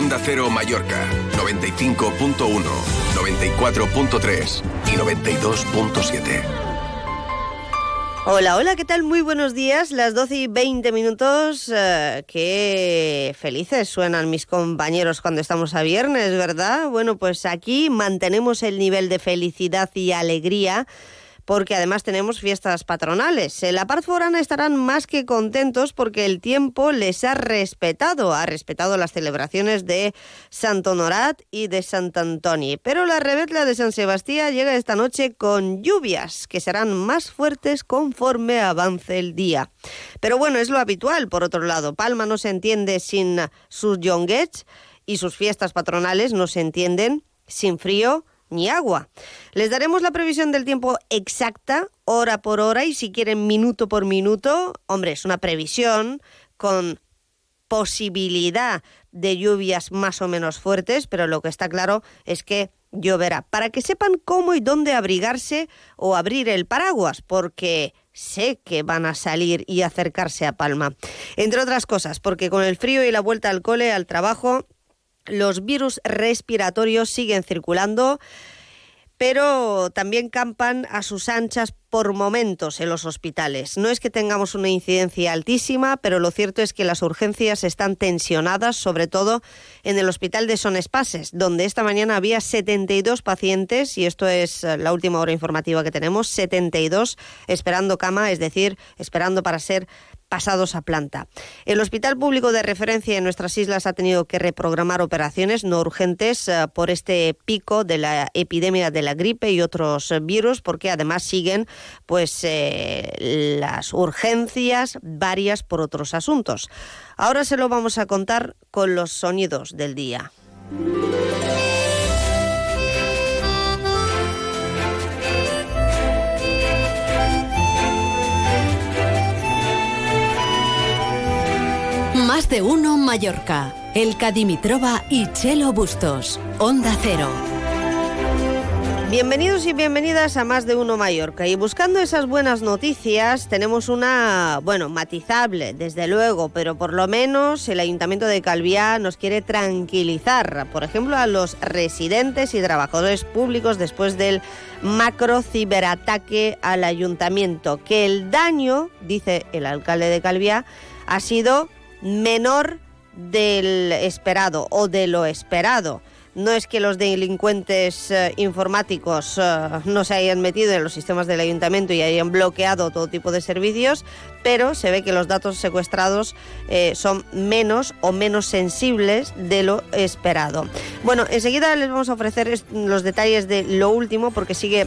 Onda Cero Mallorca, 95.1, 94.3 y 92.7. Hola, hola, ¿qué tal? Muy buenos días, las 12 y 20 minutos. eh, qué felices suenan mis compañeros cuando estamos a viernes, ¿verdad? Bueno, pues aquí mantenemos el nivel de felicidad y alegría porque además tenemos fiestas patronales. En la Paz Forana estarán más que contentos porque el tiempo les ha respetado, ha respetado las celebraciones de Sant Honorat y de Sant Antoni. Pero la rebetla de San Sebastián llega esta noche con lluvias que serán más fuertes conforme avance el día. Pero bueno, es lo habitual, por otro lado. Palma no se entiende sin sus jonguets y sus fiestas patronales no se entienden sin frío ni agua. Les daremos la previsión del tiempo exacta, hora por hora y si quieren minuto por minuto. Hombre, es una previsión con posibilidad de lluvias más o menos fuertes, pero lo que está claro es que lloverá. Para que sepan cómo y dónde abrigarse o abrir el paraguas, porque sé que van a salir y acercarse a Palma. Entre otras cosas, porque con el frío y la vuelta al cole, al trabajo, los virus respiratorios siguen circulando, pero también campan a sus anchas por momentos en los hospitales. No es que tengamos una incidencia altísima, pero lo cierto es que las urgencias están tensionadas, sobre todo en el hospital de Son Espases, donde esta mañana había 72 pacientes, y esto es eh, la última hora informativa que tenemos, 72 esperando cama, es decir, esperando para ser pasados a planta. El Hospital Público de Referencia en nuestras islas ha tenido que reprogramar operaciones no urgentes eh, por este pico de la epidemia de la gripe y otros virus, porque además siguen pues eh, las urgencias varias por otros asuntos. Ahora se lo vamos a contar con los sonidos del día. De uno Mallorca. El Cadimitrova y Chelo Bustos. Onda Cero. Bienvenidos y bienvenidas a Más de Uno Mallorca. Y buscando esas buenas noticias, tenemos una, bueno, matizable, desde luego, pero por lo menos el Ayuntamiento de Calviá nos quiere tranquilizar, por ejemplo, a los residentes y trabajadores públicos después del macro ciberataque al ayuntamiento, que el daño, dice el alcalde de Calviá, ha sido menor del esperado o de lo esperado. No es que los delincuentes eh, informáticos eh, no se hayan metido en los sistemas del ayuntamiento y hayan bloqueado todo tipo de servicios, pero se ve que los datos secuestrados eh, son menos o menos sensibles de lo esperado. Bueno, enseguida les vamos a ofrecer los detalles de lo último porque sigue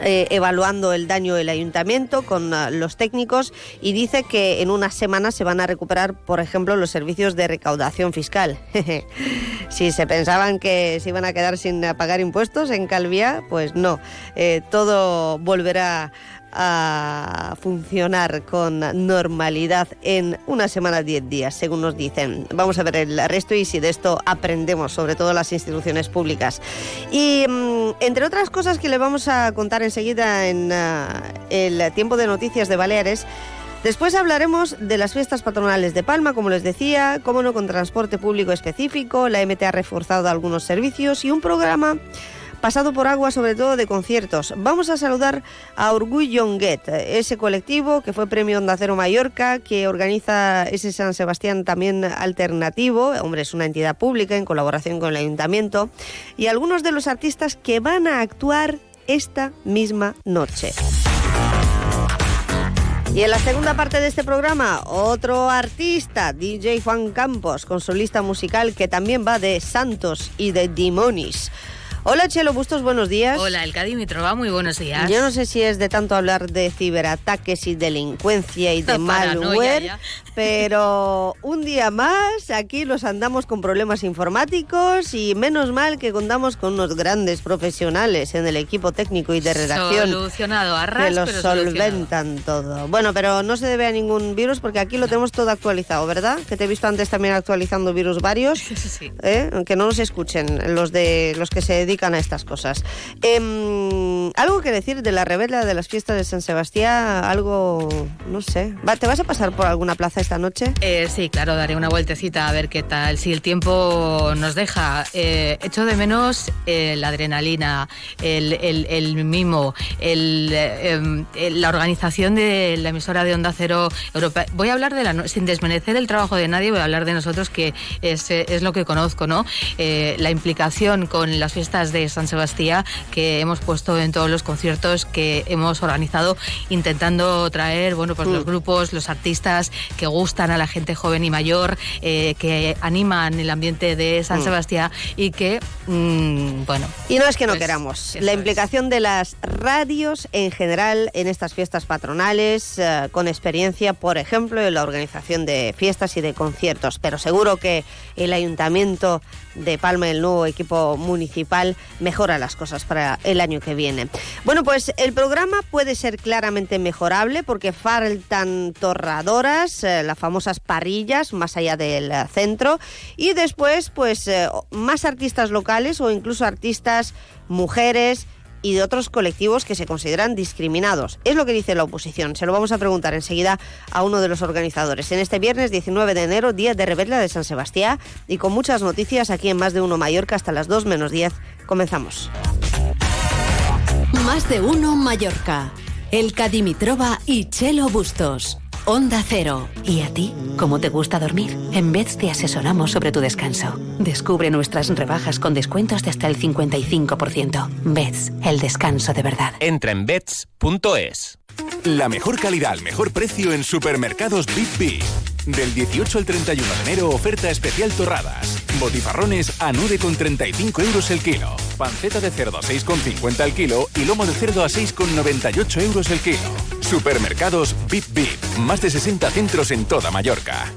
eh, evaluando el daño del ayuntamiento con ah, los técnicos y dice que en unas semanas se van a recuperar, por ejemplo, los servicios de recaudación fiscal. si se pensaban que se iban a quedar sin ah, pagar impuestos en Calviá, pues no, Eh, todo volverá a funcionar con normalidad en una semana, 10 días, según nos dicen. Vamos a ver el resto y si de esto aprendemos, sobre todo las instituciones públicas. Y mm, entre otras cosas que le vamos a contar enseguida en ah, el tiempo de noticias de Baleares, Después hablaremos de las fiestas patronales de Palma, como les decía, cómo no con transporte público específico, la MT ha reforzado algunos servicios y un programa pasado por agua, sobre todo de conciertos. Vamos a saludar a Yonguet, ese colectivo que fue premio Onda Cero Mallorca, que organiza ese San Sebastián también alternativo. Hombre, es una entidad pública en colaboración con el ayuntamiento. Y algunos de los artistas que van a actuar esta misma noche. Y en la segunda parte de este programa, otro artista, DJ Juan Campos, con musical que también va de Santos y de Dimonis. Hola Chelo Bustos, buenos días. Hola, el Cadimitrova, muy buenos días. Yo no sé si es de tanto hablar de ciberataques y delincuencia y de malware, ya. pero un día más aquí los andamos con problemas informáticos y menos mal que contamos con unos grandes profesionales en el equipo técnico y de redacción Solucionado a ras, que lo pero solucionado. solventan todo. Bueno, pero no se debe a ningún virus porque aquí lo tenemos todo actualizado, ¿verdad? Que te he visto antes también actualizando virus varios. Sí. ¿eh? Que no nos escuchen los de los que se dedican a estas cosas. Em, ¿Algo que decir de la revela de las fiestas de San Sebastián? Algo, no sé. ¿Te vas a pasar por alguna plaza esta noche? Eh, sí, claro, daré una vueltecita a ver qué tal. Si el tiempo nos deja. Eh, echo de menos eh, la adrenalina, el, mimo, em, la organización de la emisora de Onda Cero Europea. Voy a hablar de la, sin desmerecer el trabajo de nadie, voy a hablar de nosotros, que es, es lo que conozco, ¿no? la implicación con las fiestas de San Sebastián que hemos puesto en todos los conciertos que hemos organizado intentando traer, bueno, pues los mm. grupos, los artistas que gustan a la gente joven y mayor, eh, que animan el ambiente de San mm. Sebastián y que, mm, bueno. Y no es que no pues, queramos. La implicación de las radios en general en estas fiestas patronales, eh, con experiencia, por ejemplo, en la organización de fiestas y de conciertos. Pero seguro que el ayuntamiento de Palma, el nuevo equipo municipal, mejora las cosas para el año que viene. Bueno, pues el programa puede ser claramente mejorable porque faltan torradoras, eh, las famosas parrillas más allá del centro y después pues eh, más artistas locales o incluso artistas mujeres y de otros colectivos que se consideran discriminados. Es lo que dice la oposición. Se lo vamos a preguntar enseguida a uno de los organizadores. En este viernes 19 de enero, día de Rebella de San Sebastián, y con muchas noticias aquí en Más de Uno Mallorca hasta las 2 menos 10. Comenzamos. Más de Uno Mallorca. El Cadimitrova y Chelo Bustos. Onda Cero. ¿Y a ti? ¿Cómo te gusta dormir? En Beds te asesoramos sobre tu descanso. Descubre nuestras rebajas con descuentos de hasta el 55%. Beds, el descanso de verdad. Entra en beds.es. La mejor calidad al mejor precio en supermercados Big B. Del 18 al 31 de enero, oferta especial torradas. Botifarrones a 9,35 euros el kilo. Panceta de cerdo a 6,50 el kilo y lomo de cerdo a 6,98 euros el kilo. Supermercados Bip Bip. Más de 60 centros en toda Mallorca.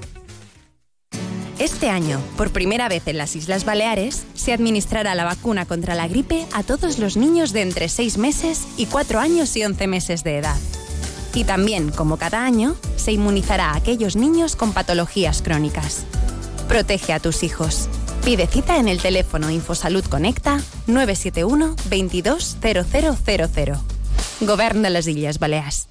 Este año, por primera vez en las Islas Baleares, se administrará la vacuna contra la gripe a todos los niños de entre 6 meses y 4 años y 11 meses de edad. Y también, como cada año, se inmunizará a aquellos niños con patologías crónicas. Protege a tus hijos. Pide cita en el teléfono Infosalud Conecta 971 220000. Gobierno de las Islas Baleares.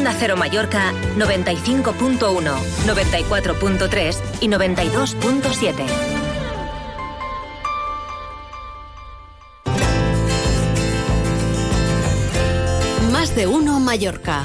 Onda Cero Mallorca 95.1, 94.3 y 92.7. Más de uno Mallorca.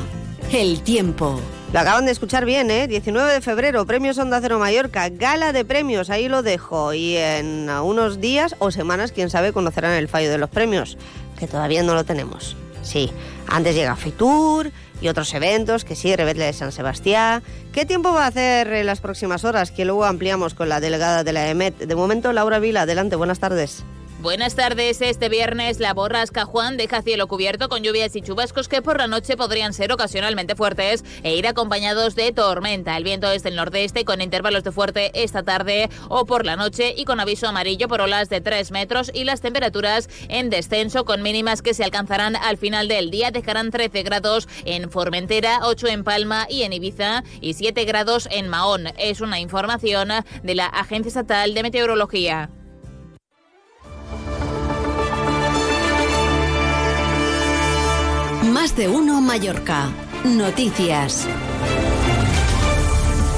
El tiempo. Lo acaban de escuchar bien, ¿eh? 19 de febrero, Premios Onda Cero Mallorca, gala de premios, ahí lo dejo. Y en unos días o semanas, quién sabe, conocerán el fallo de los premios, que todavía no lo tenemos. Sí, antes llega Fitur y otros eventos, que sí, Rebelde de San Sebastián. ¿Qué tiempo va a hacer en las próximas horas? Que luego ampliamos con la delegada de la EMET. De momento, Laura Vila, adelante, buenas tardes. Buenas tardes. Este viernes la borrasca Juan deja cielo cubierto con lluvias y chubascos que por la noche podrían ser ocasionalmente fuertes e ir acompañados de tormenta. El viento es del nordeste con intervalos de fuerte esta tarde o por la noche y con aviso amarillo por olas de 3 metros y las temperaturas en descenso con mínimas que se alcanzarán al final del día. Dejarán 13 grados en Formentera, 8 en Palma y en Ibiza y 7 grados en Mahón. Es una información de la Agencia Estatal de Meteorología. Más de uno Mallorca. Noticias.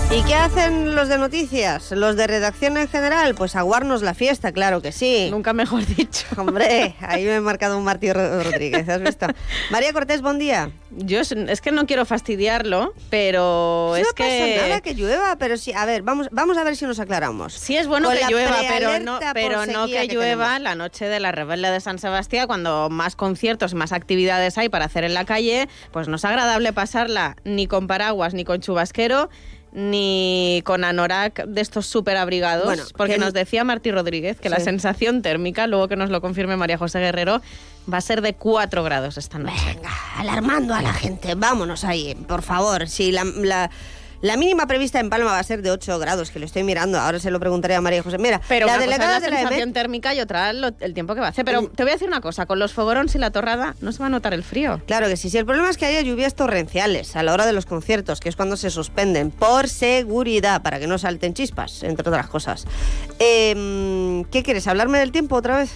¿Y qué hacen los de noticias? ¿Los de redacción en general? Pues aguarnos la fiesta, claro que sí. Nunca mejor dicho. Hombre, ahí me he marcado un Martí Rodríguez, ¿has visto? María Cortés, buen día. Yo es, que no quiero fastidiarlo, pero es que... nada que llueva, pero sí, a ver, vamos, vamos a ver si nos aclaramos. Sí es bueno que llueva, pero no, pero no que, llueva la noche de la rebelde de San Sebastián, cuando más conciertos y más actividades hay para hacer en la calle, pues no es agradable pasarla ni con paraguas ni con chubasquero ni con anorak de estos súper abrigados, porque nos decía Martí Rodríguez que la sensación térmica, luego que nos lo confirme María José Guerrero, va a ser de 4 grados esta noche. Venga, alarmando a la gente, vámonos ahí, por favor. Si la la mínima prevista en Palma va a ser de 8 grados, que lo estoy mirando. Ahora se lo preguntaré a María José. Mira, pero la delegada de la sensación térmica y otra el tiempo que va a hacer. Pero te voy a decir una cosa, con los fogorons y la torrada no se va a notar el frío. Claro que sí. Si el problema es que haya lluvias torrenciales a la hora de los conciertos, que es cuando se suspenden por seguridad, para que no salten chispas, entre otras cosas. Em, ¿Qué quieres? ¿Hablarme del tiempo otra vez?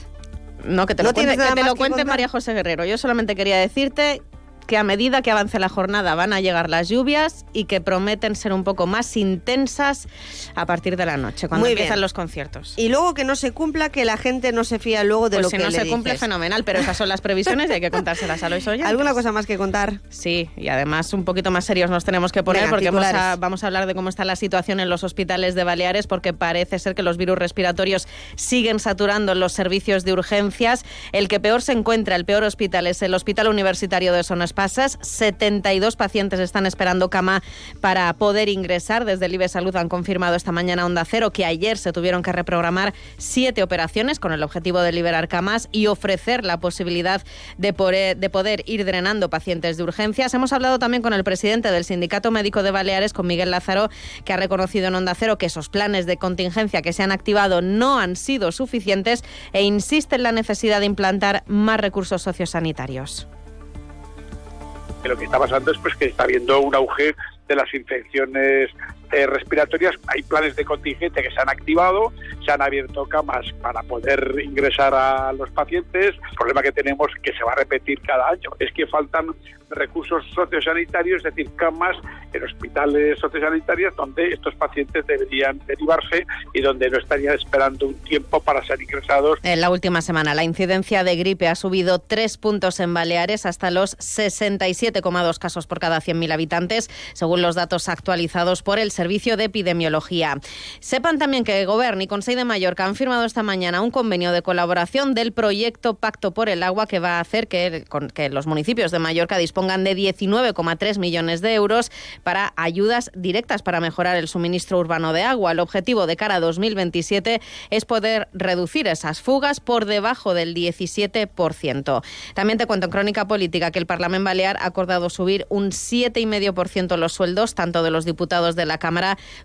No, que te lo cuente, que te lo cuente María José Guerrero. Yo solamente quería decirte que a medida que avance la jornada van a llegar las lluvias y que prometen ser un poco más intensas a partir de la noche, cuando empiezan los conciertos. Y luego que no se cumpla, que la gente no se fía luego de pues lo si que no se cumple, fenomenal, pero esas son las previsiones y hay que contárselas a los oyentes. ¿Alguna cosa más que contar? Sí, y además un poquito más serios nos tenemos que poner porque vamos a, vamos a hablar de cómo está la situación en los hospitales de Baleares porque parece ser que los virus respiratorios siguen saturando los servicios de urgencias. El que peor se encuentra, el peor hospital, es el Hospital Universitario de Sonas pasas. 72 pacientes están esperando cama para poder ingresar. Desde el IBE Salud han confirmado esta mañana Onda Cero que ayer se tuvieron que reprogramar siete operaciones con el objetivo de liberar camas y ofrecer la posibilidad de poder, de poder ir drenando pacientes de urgencias. Hemos hablado también con el presidente del Sindicato Médico de Baleares, con Miguel Lázaro, que ha reconocido en Onda Cero que esos planes de contingencia que se han activado no han sido suficientes e insiste en la necesidad de implantar más recursos sociosanitarios que lo que está pasando es pues que está habiendo un auge de las infecciones eh, respiratorias. Hay planes de contingente que se han activado, se han abierto camas para poder ingresar a los pacientes. El problema que tenemos, que se va a repetir cada año, es que faltan recursos sociosanitarios, es decir, camas en hospitales sociosanitarios donde estos pacientes deberían derivarse y donde no estarían esperando un tiempo para ser ingresados. En la última semana, la incidencia de gripe ha subido tres puntos en Baleares hasta los 67,2 casos por cada 100.000 habitantes, según los datos actualizados por el Servicio de Epidemiología. Sepan también que el Gobierno y Consejo de Mallorca han firmado esta mañana un convenio de colaboración del proyecto Pacto por el Agua que va a hacer que, que los municipios de Mallorca dispongan de 19,3 millones de euros para ayudas directas para mejorar el suministro urbano de agua. El objetivo de cara a 2027 es poder reducir esas fugas por debajo del 17%. También te cuento en Crónica Política que el Parlamento Balear ha acordado subir un 7,5% los sueldos tanto de los diputados de la Cámara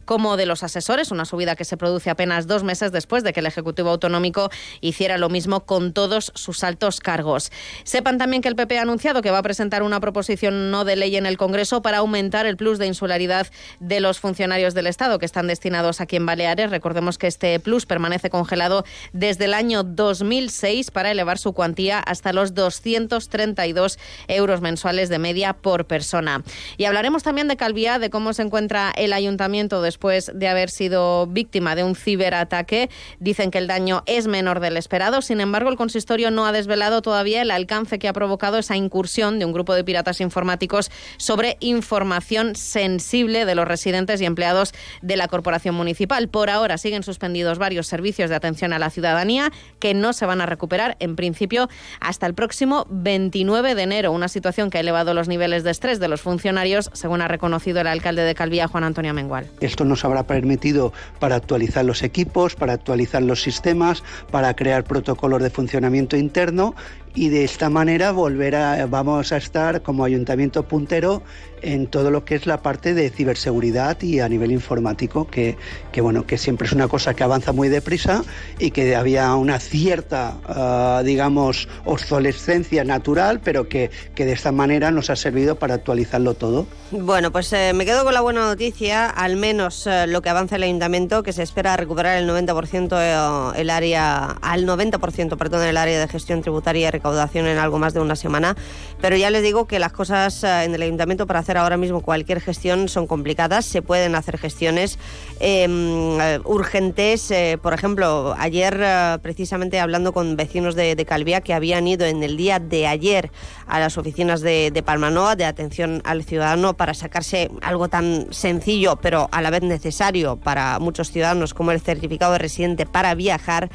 como de los asesores, una subida que se produce apenas dos meses después de que el Ejecutivo Autonómico hiciera lo mismo con todos sus altos cargos. Sepan también que el PP ha anunciado que va a presentar una proposición no de ley en el Congreso para aumentar el plus de insularidad de los funcionarios del Estado que están destinados aquí en Baleares. Recordemos que este plus permanece congelado desde el año 2006 para elevar su cuantía hasta los 232 euros mensuales de media por persona. Y hablaremos también de Calviá, de cómo se encuentra el ayuntamiento después de haber sido víctima de un ciberataque. Dicen que el daño es menor del esperado. Sin embargo, el consistorio no ha desvelado todavía el alcance que ha provocado esa incursión de un grupo de piratas informáticos sobre información sensible de los residentes y empleados de la corporación municipal. Por ahora siguen suspendidos varios servicios de atención a la ciudadanía que no se van a recuperar en principio hasta el próximo 29 de enero, una situación que ha elevado los niveles de estrés de los funcionarios, según ha reconocido el alcalde de Calvía, Juan Antonio Esto nos habrá permitido para actualizar los equipos, para actualizar los sistemas, para crear protocolos de funcionamiento interno y de esta manera volver a, vamos a estar como ayuntamiento puntero en todo lo que es la parte de ciberseguridad y a nivel informático, que, que bueno, que siempre es una cosa que avanza muy deprisa y que había una cierta, ah, digamos, obsolescencia natural, pero que, que, de esta manera nos ha servido para actualizarlo todo. Bueno, pues eh, me quedo con la buena noticia, al menos eh, lo que avanza el ayuntamiento, que se espera recuperar el 90% eh, el área, al 90%, perdón, el área de gestión tributaria y recaudación en algo más de una semana, pero ya les digo que las cosas en el ayuntamiento para hacer hacer ahora mismo cualquier gestión son complicadas. Se pueden hacer gestiones em, eh, urgentes. Eh, por ejemplo, ayer, eh, precisamente hablando con vecinos de, de, Calvía que habían ido en el día de ayer a las oficinas de, de Palmanoa de atención al ciudadano para sacarse algo tan sencillo, pero a la vez necesario para muchos ciudadanos como el certificado de residente para viajar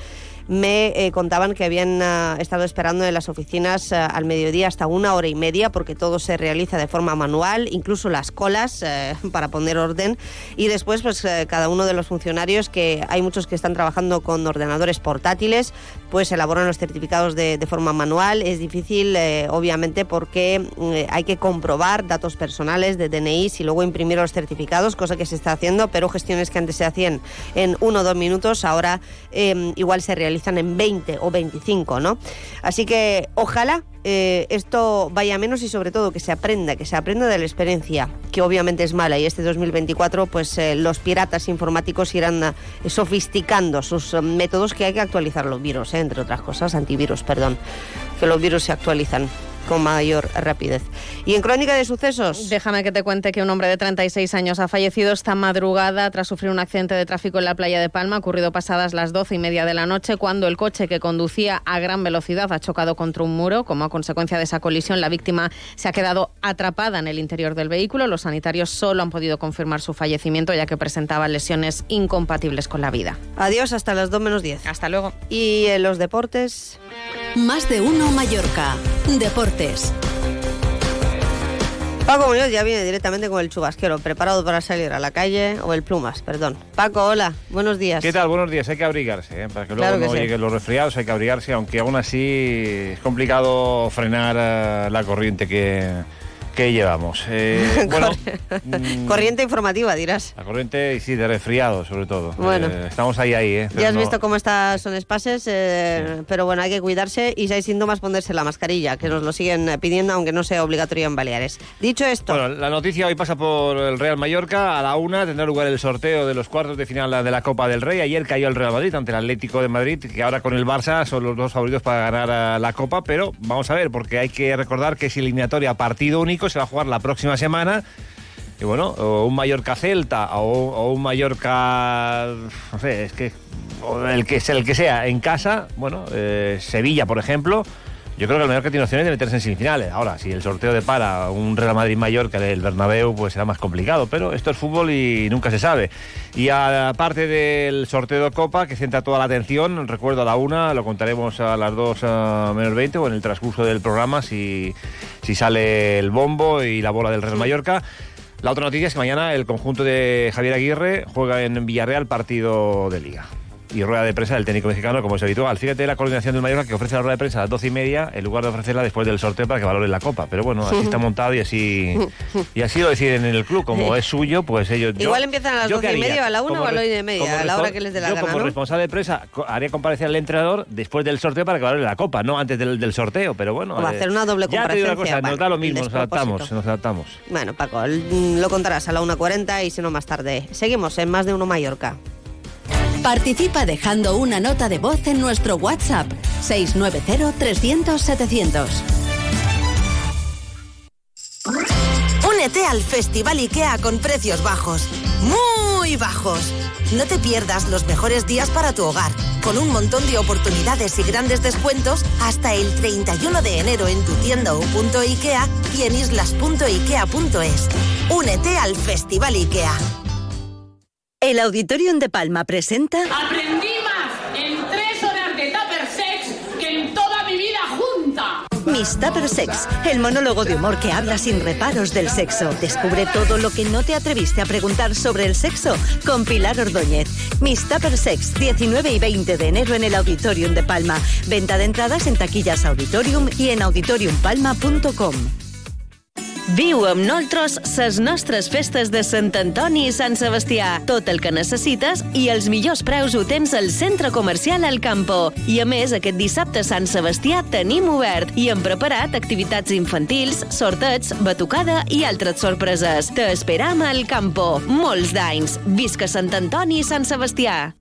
me eh, contaban que habían uh, estado esperando en las oficinas uh, al mediodía hasta una hora y media porque todo se realiza de forma manual, incluso las colas uh, para poner orden. Y después pues cada uno de los funcionarios que hay muchos que están trabajando con ordenadores portátiles pues elaboran los certificados de, de forma manual. Es difícil eh, obviamente porque hay que comprobar datos personales de DNI y luego imprimir los certificados, cosa que se está haciendo, pero gestiones que antes se hacían en uno o dos minutos ahora eh, igual se realizan realizan en 20 o 25, ¿no? Así que ojalá eh, esto vaya menos y sobre todo que se aprenda, que se aprenda de la experiencia, que obviamente es mala. Y este 2024 pues eh, los piratas informáticos irán eh, sofisticando sus eh, métodos que hay que actualizar los virus, entre otras cosas, antivirus, perdón, que los virus se actualizan con mayor rapidez. Y en crónica de sucesos. Déjame que te cuente que un hombre de 36 años ha fallecido esta madrugada tras sufrir un accidente de tráfico en la playa de Palma, ocurrido pasadas las 12 y media de la noche, cuando el coche que conducía a gran velocidad ha chocado contra un muro. Como a consecuencia de esa colisión, la víctima se ha quedado atrapada en el interior del vehículo. Los sanitarios solo han podido confirmar su fallecimiento, ya que presentaba lesiones incompatibles con la vida. Adiós, hasta las 2 menos 10. Hasta luego. Y en los deportes. Más de uno Mallorca. Deportes. Paco Muñoz ya viene directamente con el chubasquero, preparado para salir a la calle, o el plumas, perdón. Paco, hola, buenos días. ¿Qué tal? Buenos días, hay que abrigarse, ¿eh? para que luego Claro que no sí. lleguen los resfriados, hay que abrigarse, aunque aún así es complicado frenar eh, la corriente que, que llevamos. Eh, bueno, mm, Corriente informativa, dirás. la corriente, sí, de resfriado sobre todo. Bueno. Eh, estamos ahí, ahí, ¿eh? Pero Ya has no- visto cómo está son espases, eh, pero bueno, hay que cuidarse y si hay síntomas ponerse la mascarilla, que nos lo siguen pidiendo aunque no sea obligatorio en Baleares. Dicho esto, Bueno, la noticia hoy pasa por el Real Mallorca. A la una tendrá lugar el sorteo de los cuartos de final de la Copa del Rey. Ayer cayó el Real Madrid ante el Atlético de Madrid, que ahora con el Barça son los dos favoritos para ganar la Copa. Pero vamos a ver, porque hay que recordar que es eliminatoria partido único, se va a jugar la próxima semana. Y bueno, o un Mallorca-Celta o, o un Mallorca, no sé, es que o el que el que sea en casa, bueno, eh, Sevilla, por ejemplo, yo creo que el Mallorca tiene opciones de meterse en semifinales. Ahora, si el sorteo de para un Real Madrid-Mallorca del Bernabéu, pues será más complicado, pero esto es fútbol y nunca se sabe. Y aparte del sorteo de Copa, que centra toda la atención, recuerdo a la una, lo contaremos a las dos eh, menos 20 o en el transcurso del programa si, si sale el bombo y la bola del Real Mallorca. La otra noticia es que mañana el conjunto de Javier Aguirre juega en Villarreal partido de liga. Y rueda de prensa del técnico mexicano, como es habitual. Fíjate la coordinación del Mallorca que ofrece la rueda de prensa a las doce y media en lugar de ofrecerla después del sorteo para que valore la copa. Pero bueno, así está montado y así y así lo deciden en el club. Como es suyo, pues ellos. yo- igual empiezan a las ¿yo doce y media, a la una o a la una y media, a la hora que les dé la yo gana, como ¿no? responsable de prensa haría comparecer al entrenador después del sorteo para que valore la copa, no antes del, del sorteo. Pero bueno. O eh, hacer una doble Ya te digo una cosa, nos da lo mismo, nos adaptamos, nos adaptamos. Bueno, Paco, lo contarás a la 1.40 y si no más tarde. Seguimos en Más de Uno Mallorca. Participa dejando una nota de voz en nuestro WhatsApp 690-300-700. Únete al Festival IKEA con precios bajos, muy bajos. No te pierdas los mejores días para tu hogar, con un montón de oportunidades y grandes descuentos hasta el 31 de enero en tu tienda o punto IKEA y en islas.ikea.es. Únete al Festival IKEA. El Auditorium de Palma presenta Aprendí más en tres horas de Tupper Sex que en toda mi vida junta. Miss Tupper Sex, el monólogo de humor que habla sin reparos del sexo. Descubre todo lo que no te atreviste a preguntar sobre el sexo con Pilar Ordóñez. Miss Tupper Sex, 19 y 20 de enero en el Auditorium de Palma. Venta de entradas en taquillas Auditorium y en auditoriumpalma.com. Viu amb nosaltres ses nostres festes de Sant Antoni i Sant Sebastià. Tot el que necessites i els millors preus ho tens al Centre Comercial El Campo. I a més, aquest dissabte Sant Sebastià tenim obert i hem preparat activitats infantils, sorteig, batucada i altres sorpreses. Te esperam al Campo. Molts d'anys. Visca Sant Antoni i Sant Sebastià.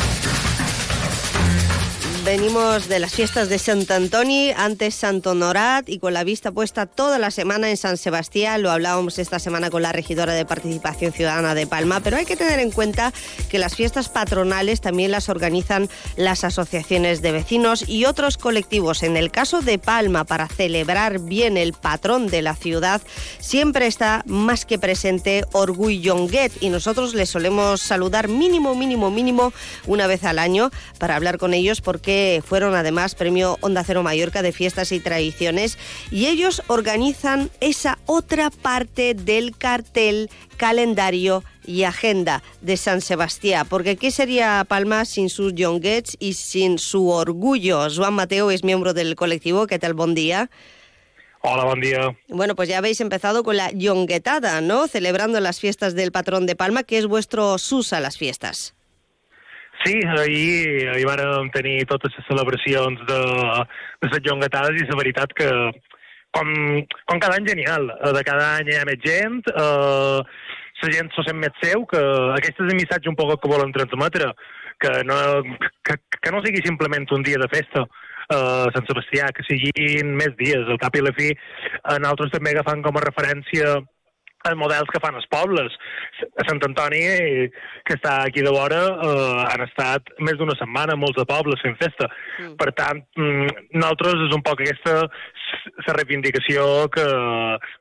Venimos de las fiestas de Sant Antoni, antes Santo Honorat y con la vista puesta toda la semana en San Sebastián. Lo hablábamos esta semana con la regidora de Participación Ciudadana de Palma, pero hay que tener en cuenta que las fiestas patronales también las organizan las asociaciones de vecinos y otros colectivos. En el caso de Palma, para celebrar bien el patrón de la ciudad, siempre está más que presente Orgull Yonguet y nosotros les solemos saludar mínimo, mínimo, mínimo una vez al año para hablar con ellos porque fueron además premio Onda Cero Mallorca de Fiestas y Tradiciones y ellos organizan esa otra parte del cartel, calendario y agenda de San Sebastián, porque ¿qué sería Palma sin sus yonguets y sin su orgullo? Juan Mateo es miembro del colectivo, ¿qué tal? Buen día. Hola, buen día. Bueno, pues ya habéis empezado con la yonguetada, ¿no? Celebrando las fiestas del patrón de Palma, que es vuestro sus a las fiestas. Sí, ahir, ahir vàrem tenir totes les celebracions de, de les llongatades i la veritat que, com, com cada any genial, eh, de cada any hi ha més gent, eh, la gent s'ho sent més seu, que aquest és el missatge un poc que volen transmetre, que no, que, que no sigui simplement un dia de festa, uh, Sant Sebastià, que siguin més dies, al cap i la fi, a nosaltres també agafant com a referència els models que fan els pobles. A Sant Antoni, que està aquí de vora, eh, han estat més d'una setmana molts de pobles fent festa. Mm. Per tant, mm, nosaltres és un poc aquesta la reivindicació que,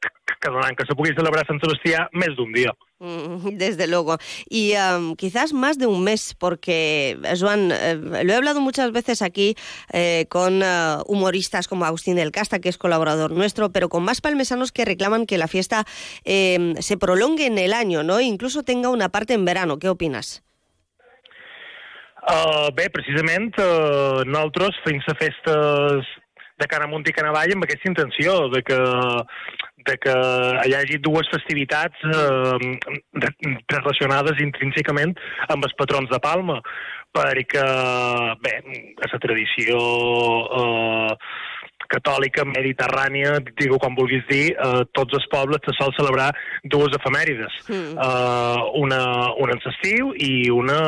que, que donan que se pugui celebrar Sant Sebastià més d'un dia. Mm, desde luego. Y um, quizás más de un mes, porque, Joan, eh, lo he hablado muchas veces aquí eh, con uh, humoristas como Agustín del Casta, que es colaborador nuestro, pero con más palmesanos que reclaman que la fiesta eh, se prolongue en el año, ¿no? incluso tenga una parte en verano. ¿Qué opinas? Uh, bé, precisament, uh, nosaltres fent les festes de cara amunt i cara avall amb aquesta intenció de que, de que hi hagi dues festivitats eh, relacionades intrínsecament amb els patrons de Palma, perquè, bé, la tradició eh, catòlica mediterrània, digue quan vulguis dir, eh, tots els pobles te sol celebrar dues efemèrides. Mm. Eh, una, una en l'estiu i una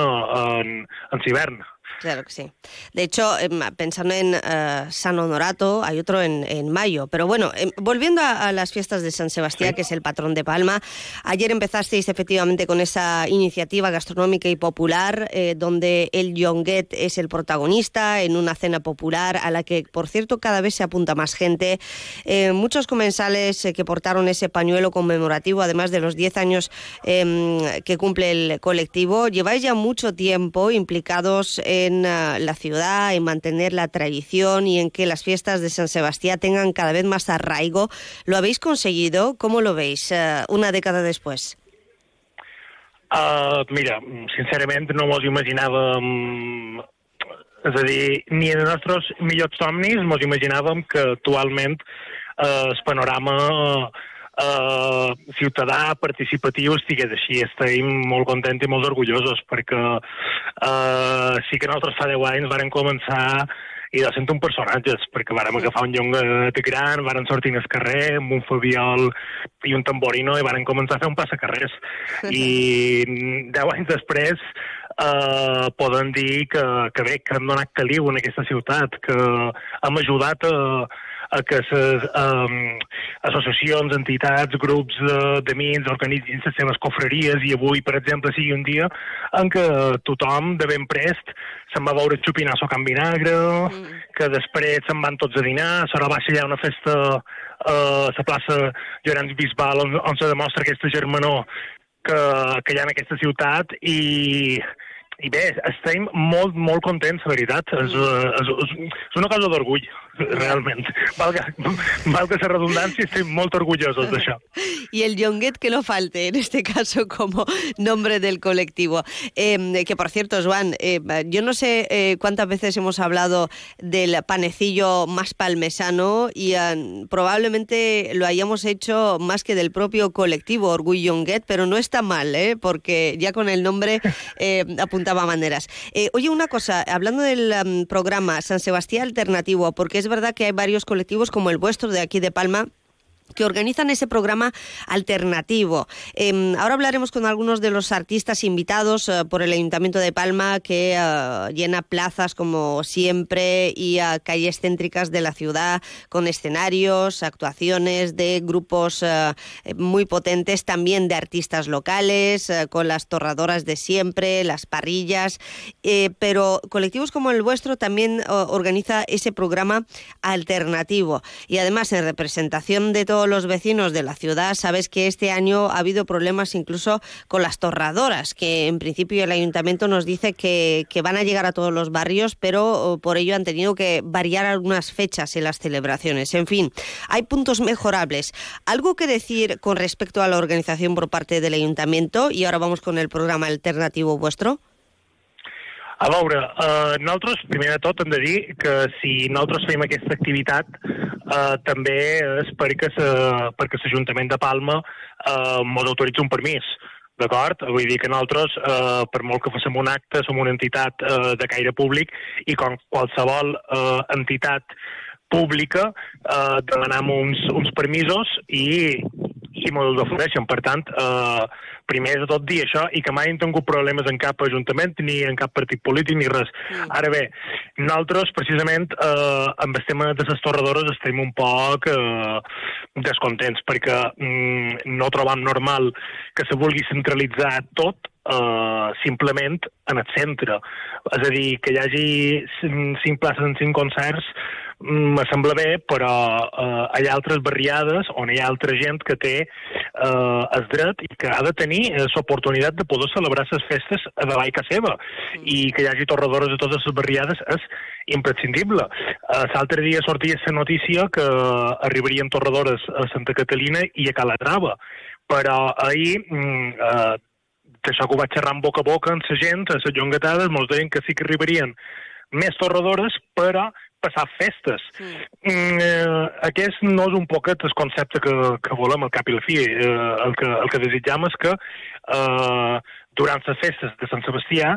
en, en l'hivern. Claro que sí. De hecho, em, pensando en uh, San Honorato, hay otro en, en mayo. Pero bueno, em, volviendo a, a, las fiestas de San Sebastián, sí. que es el patrón de Palma, ayer empezasteis efectivamente con esa iniciativa gastronómica y popular, eh, donde el Yonguet es el protagonista en una cena popular a la que, por cierto, cada vez se apunta más gente. Eh, muchos comensales que portaron ese pañuelo conmemorativo, además de los 10 años em, que cumple el colectivo, lleváis ya mucho tiempo implicados en en uh, la ciudad, en mantener la tradición y en que las fiestas de San Sebastián tengan cada vez más arraigo. ¿Lo habéis conseguido? ¿Cómo lo veis uh, una década después? Uh, mira, sincerament no mos imaginàvem és a dir, ni en els nostres millors somnis mos imaginàvem que actualment eh, el panorama eh, ciutadà, participatiu, estigués així. Estem molt contents i molt orgullosos perquè eh, sí que nosaltres fa 10 anys varen començar i de sent un personatges, perquè vàrem agafar un llonguet gran, varen sortir al carrer amb un fabiol i un tamborino i varen començar a fer un passacarrers. I deu anys després eh, poden dir que, que bé, que han donat caliu en aquesta ciutat, que hem ajudat a, a que les um, associacions, entitats, grups de, de mins organitzin les seves cofreries i avui, per exemple, sigui un dia en què tothom de ben prest se'n va veure xupinasso a Can Vinagre, mm. que després se'n van tots a dinar, serà baixa allà una festa a la plaça Llorenç Bisbal on, on se demostra aquesta germanor que, que hi ha en aquesta ciutat i, i bé, estem molt, molt contents, la veritat. És, és, és, és una cosa d'orgull, realment. Valga, valga la redundància, estem molt orgullosos d'això. Y el Yonguet que no falte, en este caso como nombre del colectivo. Eh, que por cierto, Juan, eh, yo no sé eh, cuántas veces hemos hablado del panecillo más palmesano y eh, probablemente lo hayamos hecho más que del propio colectivo Orgullo Yonguet, pero no está mal, ¿eh? porque ya con el nombre eh, apuntaba maneras. Eh, oye, una cosa, hablando del um, programa San Sebastián Alternativo, porque es verdad que hay varios colectivos como el vuestro de aquí de Palma que organizan ese programa alternativo. Eh, ahora hablaremos con algunos de los artistas invitados eh, por el Ayuntamiento de Palma, que eh, llena plazas como siempre y a calles céntricas de la ciudad con escenarios, actuaciones de grupos eh, muy potentes, también de artistas locales, eh, con las torradoras de siempre, las parrillas, eh, pero colectivos como el vuestro también eh, organiza ese programa alternativo y además en representación de todos los vecinos de la ciudad, sabes que este año ha habido problemas incluso con las torradoras, que en principio el ayuntamiento nos dice que, que van a llegar a todos los barrios, pero oh, por ello han tenido que variar algunas fechas en las celebraciones. En fin, hay puntos mejorables. ¿Algo que decir con respecto a la organización por parte del ayuntamiento? Y ahora vamos con el programa alternativo vuestro. A veure, eh, nosaltres, primer de tot, hem de dir que si nosaltres fem aquesta activitat eh, també és perquè l'Ajuntament de Palma eh, ens autoritza un permís. D'acord? Vull dir que nosaltres, eh, per molt que fem un acte, som una entitat eh, de caire públic i com qualsevol eh, entitat pública eh, demanem uns, uns permisos i, i ens els ofereixen. Per tant, eh, primer de tot dir això i que mai hem tingut problemes en cap ajuntament ni en cap partit polític ni res. Ara bé, nosaltres precisament eh, amb el tema de les torradores estem un poc eh, descontents perquè mm, no trobam normal que se vulgui centralitzar tot eh, simplement en el centre. És a dir, que hi hagi cin- cinc places en cinc concerts mm, me sembla bé, però eh, hi ha altres barriades on hi ha altra gent que té eh, el dret i que ha de tenir eh, l'oportunitat de poder celebrar les festes a davall casa seva i que hi hagi torradores a totes les barriades és imprescindible. Uh, L'altre dia sortia la notícia que arribarien torradores a Santa Catalina i a Calatrava, però ahir mm, eh, d'això que ho vaig xerrar boca a boca amb la gent, a les llongatades, mos deien que sí que arribarien més torradores, però passar festes. Mm, eh, aquest no és un poquet el concepte que, que volem al cap i la fi. Eh, el, que, el que desitjam és que eh, durant les festes de Sant Sebastià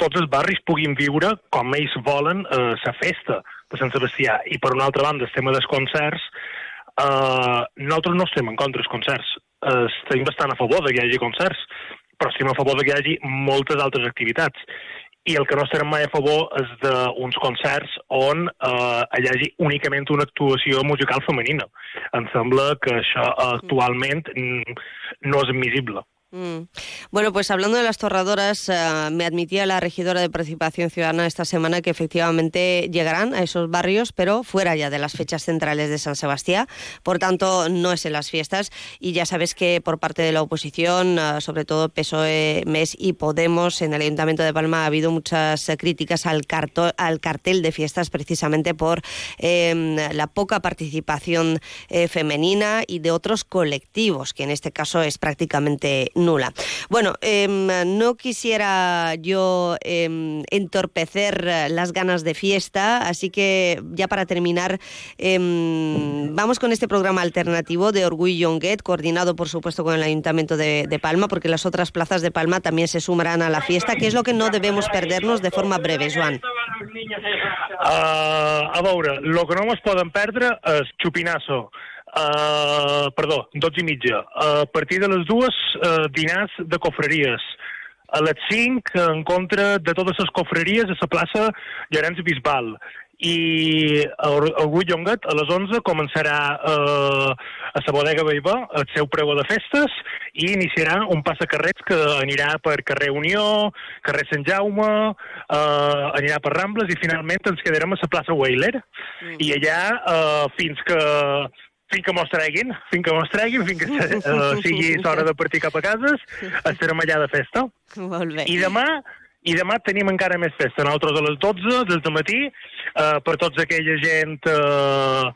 tots els barris puguin viure com ells volen eh, la festa de Sant Sebastià. I per una altra banda, el tema dels concerts, eh, nosaltres no estem en contra dels concerts. Eh, estem bastant a favor de que hi hagi concerts, però estem a favor de que hi hagi moltes altres activitats. I el que no estarem mai a favor és d'uns concerts on eh, hi hagi únicament una actuació musical femenina. Em sembla que això actualment mm, no és admissible. Mm. Bueno, pues hablando de las torradoras, eh, me admitía la regidora de Participación Ciudadana esta semana que efectivamente llegarán a esos barrios, pero fuera ya de las fechas centrales de San Sebastián. Por tanto, no es en las fiestas. Y ya sabes que por parte de la oposición, eh, sobre todo PSOE, MES y Podemos, en el Ayuntamiento de Palma ha habido muchas eh, críticas al, al cartel de fiestas precisamente por eh, la poca participación eh, femenina y de otros colectivos, que en este caso es prácticamente nula. Bueno, em, no quisiera yo em, entorpecer las ganas de fiesta, así que ya para terminar, em, vamos con este programa alternativo de Orgullo Yonguet, coordinado por supuesto con el Ayuntamiento de, Palma, porque las otras plazas de Palma también se sumarán a la fiesta, que es lo que no debemos perdernos de forma breve, Joan. Uh, a veure, el que no ens poden perdre és Chupinasso. Uh, perdó, 12 i mitja. Uh, a partir de les dues, uh, dinars de cofreries. A les 5, en contra de totes les cofreries a la plaça Llorenç Bisbal. i el Guillongat a les 11 començarà eh, a la bodega Baibà el seu pregó de festes i iniciarà un passacarrets que anirà per carrer Unió, carrer Sant Jaume, eh, anirà per Rambles i finalment ens quedarem a la plaça Weiler mm. i allà eh, fins que fins que mos treguin, fins que mos treguin, fins que uh, sigui l'hora de partir cap a cases, estarem allà de festa. Molt bé. I demà i demà tenim encara més festa. Nosaltres a les 12 del matí, eh, per tots aquella gent eh,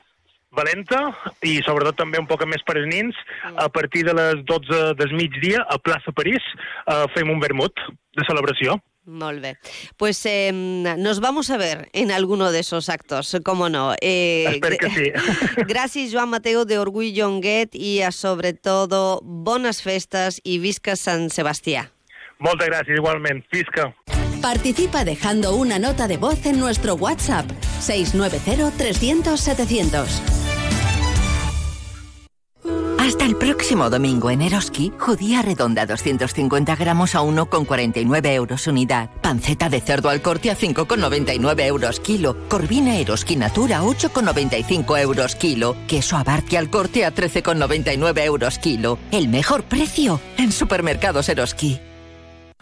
valenta i sobretot també un poc més per als nins, a partir de les 12 del migdia a plaça París eh, fem un vermut de celebració. Molt bé. Pues eh, nos vamos a ver en alguno de esos actos, cómo no. Eh, Espero que sí. Gràcies, Joan Mateo, de Orgull Jonguet, i a, sobre todo, bones festes i visca Sant Sebastià. Moltes gràcies, igualment. Visca. Participa dejando una nota de voz en nuestro WhatsApp 690 300 700. Hasta el próximo domingo en Eroski, judía redonda 250 gramos a 1,49 euros unidad. Panceta de cerdo al corte a 5,99 euros kilo. Corvina Eroski Natura 8,95 euros kilo. Queso abarque al corte a 13,99 euros kilo. El mejor precio en supermercados Eroski.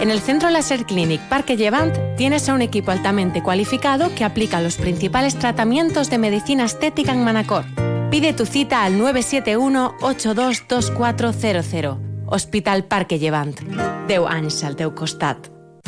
En el Centro Laser Clinic Parque Llevant tienes a un equipo altamente cualificado que aplica los principales tratamientos de medicina estética en Manacor. Pide tu cita al 971-822400. Hospital Parque Llevant. Deu anys al costat.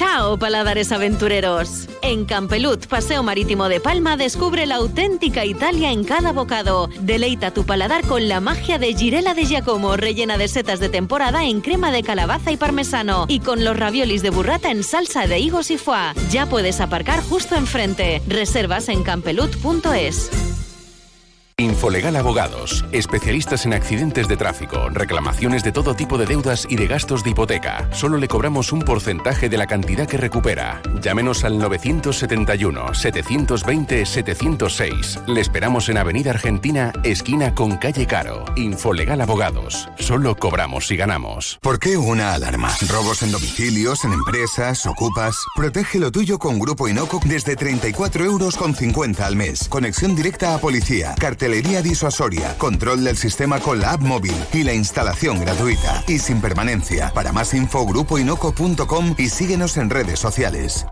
Chao, paladares aventureros. En Campelut, Paseo Marítimo de Palma, descubre la auténtica Italia en cada bocado. Deleita tu paladar con la magia de Girela de Giacomo, rellena de setas de temporada en crema de calabaza y parmesano. Y con los raviolis de burrata en salsa de higos y foie. Ya puedes aparcar justo enfrente. Reservas en campelut.es. Infolegal Abogados, especialistas en accidentes de tráfico, reclamaciones de todo tipo de deudas y de gastos de hipoteca. Solo le cobramos un porcentaje de la cantidad que recupera. Llámenos al 971-720-706. Le esperamos en Avenida Argentina, esquina con calle Caro. Infolegal Abogados. Solo cobramos si ganamos. ¿Por qué una alarma? Robos en domicilios, en empresas, ocupas. Protege lo tuyo con Grupo Inoco desde 34 euros con 50 al mes. Conexión directa a policía, cartelería disuasoria, control del sistema con la app móvil y la instalación gratuita. Y sin permanencia. Para más info, grupoinoco.com y síguenos en redes sociales.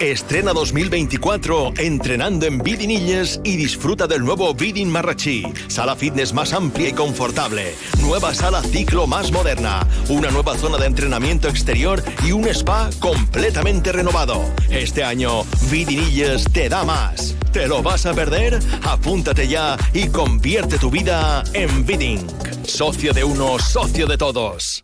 Estrena 2024 entrenando en Vidinilles y disfruta del nuevo Vidin Marrachí. Sala fitness más amplia y confortable. Nueva sala ciclo más moderna. Una nueva zona de entrenamiento exterior y un spa completamente renovado. Este año Vidinilles te da más. ¿Te lo vas a perder? Apúntate ya y convierte tu vida en Vidin. Socio de uno, socio de todos.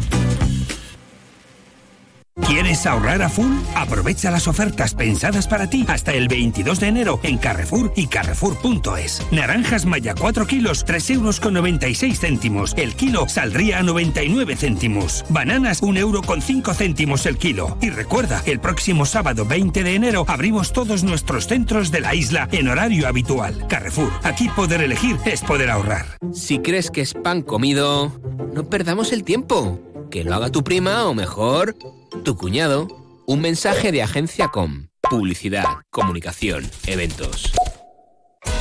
¿Quieres ahorrar a full? Aprovecha las ofertas pensadas para ti hasta el 22 de enero en Carrefour y Carrefour.es. Naranjas Maya 4 kilos, 3 euros con 96 céntimos. El kilo saldría a 99 céntimos. Bananas, 1 euro con 5 céntimos el kilo. Y recuerda, el próximo sábado 20 de enero abrimos todos nuestros centros de la isla en horario habitual. Carrefour, aquí poder elegir es poder ahorrar. Si crees que es pan comido, no perdamos el tiempo. Que lo haga tu prima o mejor, tu cuñado. Un mensaje de Agencia Com. Publicidad, comunicación, eventos.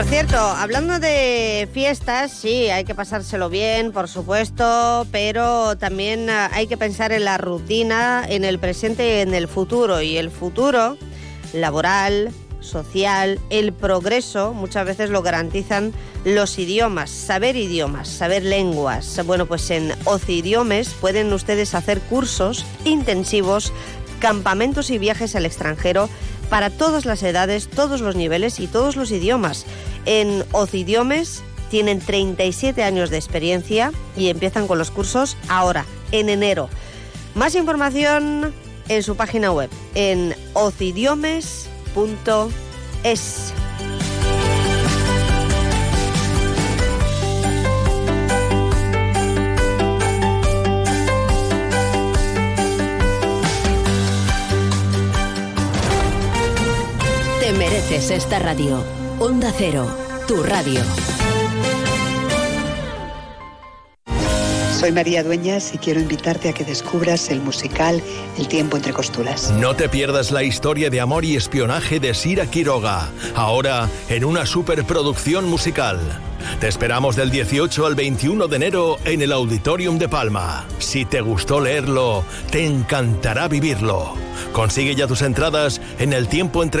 Por cierto, hablando de fiestas, sí, hay que pasárselo bien, por supuesto, pero también ah, hay que pensar en la rutina, en el presente y en el futuro. Y el futuro laboral, social, el progreso, muchas veces lo garantizan los idiomas, saber idiomas, saber lenguas. Bueno, pues en Ocidiomes pueden ustedes hacer cursos intensivos, campamentos y viajes al extranjero para todas las edades, todos los niveles y todos los idiomas. En Ocidiomes tienen 37 años de experiencia y empiezan con los cursos ahora, en enero. Más información en su página web, en ocidiomes.es. mereces esta radio. Onda Cero, tu radio. Soy María Dueñas y quiero invitarte a que descubras el musical El tiempo entre costuras. No te pierdas la historia de amor y espionaje de Sira Quiroga, ahora en una superproducción musical. Te esperamos del 18 al 21 de enero en el Auditorium de Palma. Si te gustó leerlo, te encantará vivirlo. Consigue ya tus entradas en el tiempo entre.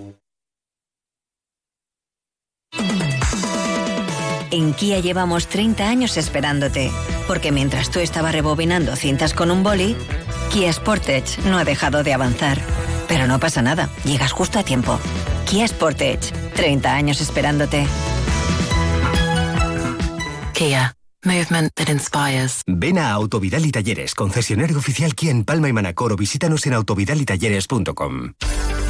En Kia llevamos 30 años esperándote, porque mientras tú estabas rebobinando cintas con un boli, Kia Sportage no ha dejado de avanzar. Pero no pasa nada, llegas justo a tiempo. Kia Sportage, 30 años esperándote. Kia. Movement that inspires. Ven a Autovidal y Talleres, concesionario oficial Kia en Palma y Manacor o visítanos en autovidalitalleres.com.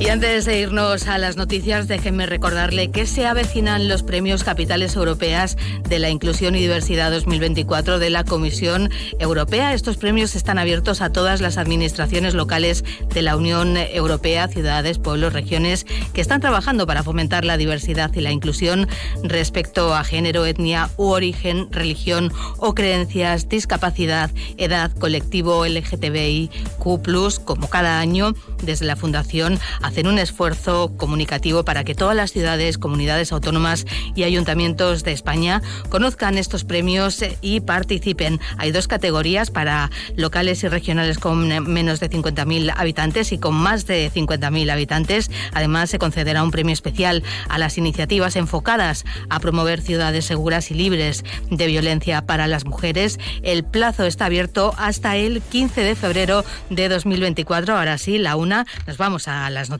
Y antes de irnos a las noticias, déjenme recordarle que se avecinan los premios Capitales Europeas de la Inclusión y Diversidad 2024 de la Comisión Europea. Estos premios están abiertos a todas las administraciones locales de la Unión Europea, ciudades, pueblos, regiones que están trabajando para fomentar la diversidad y la inclusión respecto a género, etnia u origen, religión o creencias, discapacidad, edad, colectivo LGTBIQ, como cada año desde la Fundación hacen un esfuerzo comunicativo para que todas las ciudades, comunidades autónomas y ayuntamientos de España conozcan estos premios y participen. Hay dos categorías para locales y regionales con menos de 50.000 habitantes y con más de 50.000 habitantes. Además, se concederá un premio especial a las iniciativas enfocadas a promover ciudades seguras y libres de violencia para las mujeres. El plazo está abierto hasta el 15 de febrero de 2024. Ahora sí, la una, nos vamos a las noticias.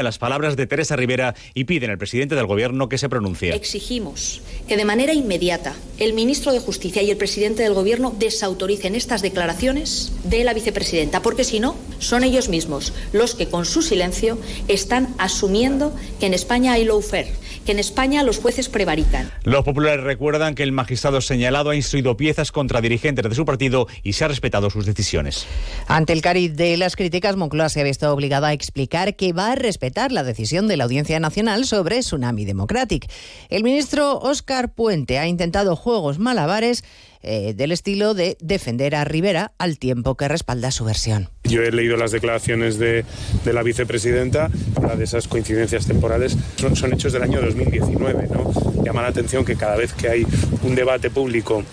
denuncia las palabras de Teresa Rivera y piden al presidente del Gobierno que se pronuncie. Exigimos que de manera inmediata el ministro de Justicia y el presidente del Gobierno desautoricen estas declaraciones de la vicepresidenta, porque si no, son ellos mismos los que con su silencio están asumiendo que en España hay lawfare, que en España los jueces prevarican. Los populares recuerdan que el magistrado señalado ha instruido piezas contra dirigentes de su partido y se ha respetado sus decisiones. Ante el cariz de las críticas, Moncloa se ha visto obligada a explicar que va a respetar la decisión de la Audiencia Nacional sobre Tsunami Democratic. El ministro Óscar Puente ha intentado juegos malabares eh, del estilo de defender a Rivera al tiempo que respalda su versión. Yo he leído las declaraciones de, de la vicepresidenta, una de esas coincidencias temporales son, son hechos del año 2019. ¿no? Llama la atención que cada vez que hay un debate público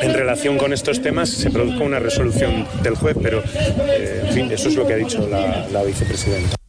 en relación con estos temas se produzca una resolución del juez, pero eh, en fin, eso es lo que ha dicho la, la vicepresidenta.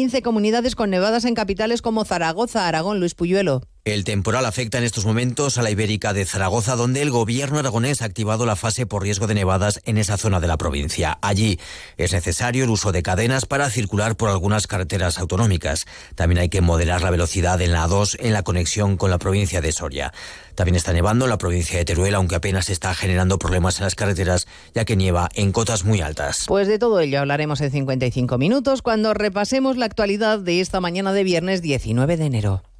15 comunidades con nevadas en capitales como Zaragoza, Aragón, Luis Puyuelo. El temporal afecta en estos momentos a la Ibérica de Zaragoza, donde el gobierno aragonés ha activado la fase por riesgo de nevadas en esa zona de la provincia. Allí es necesario el uso de cadenas para circular por algunas carreteras autonómicas. También hay que moderar la velocidad en la A2 en la conexión con la provincia de Soria. También está nevando la provincia de Teruel, aunque apenas está generando problemas en las carreteras, ya que nieva en cotas muy altas. Pues de todo ello hablaremos en 55 minutos cuando repasemos la actualidad de esta mañana de viernes 19 de enero.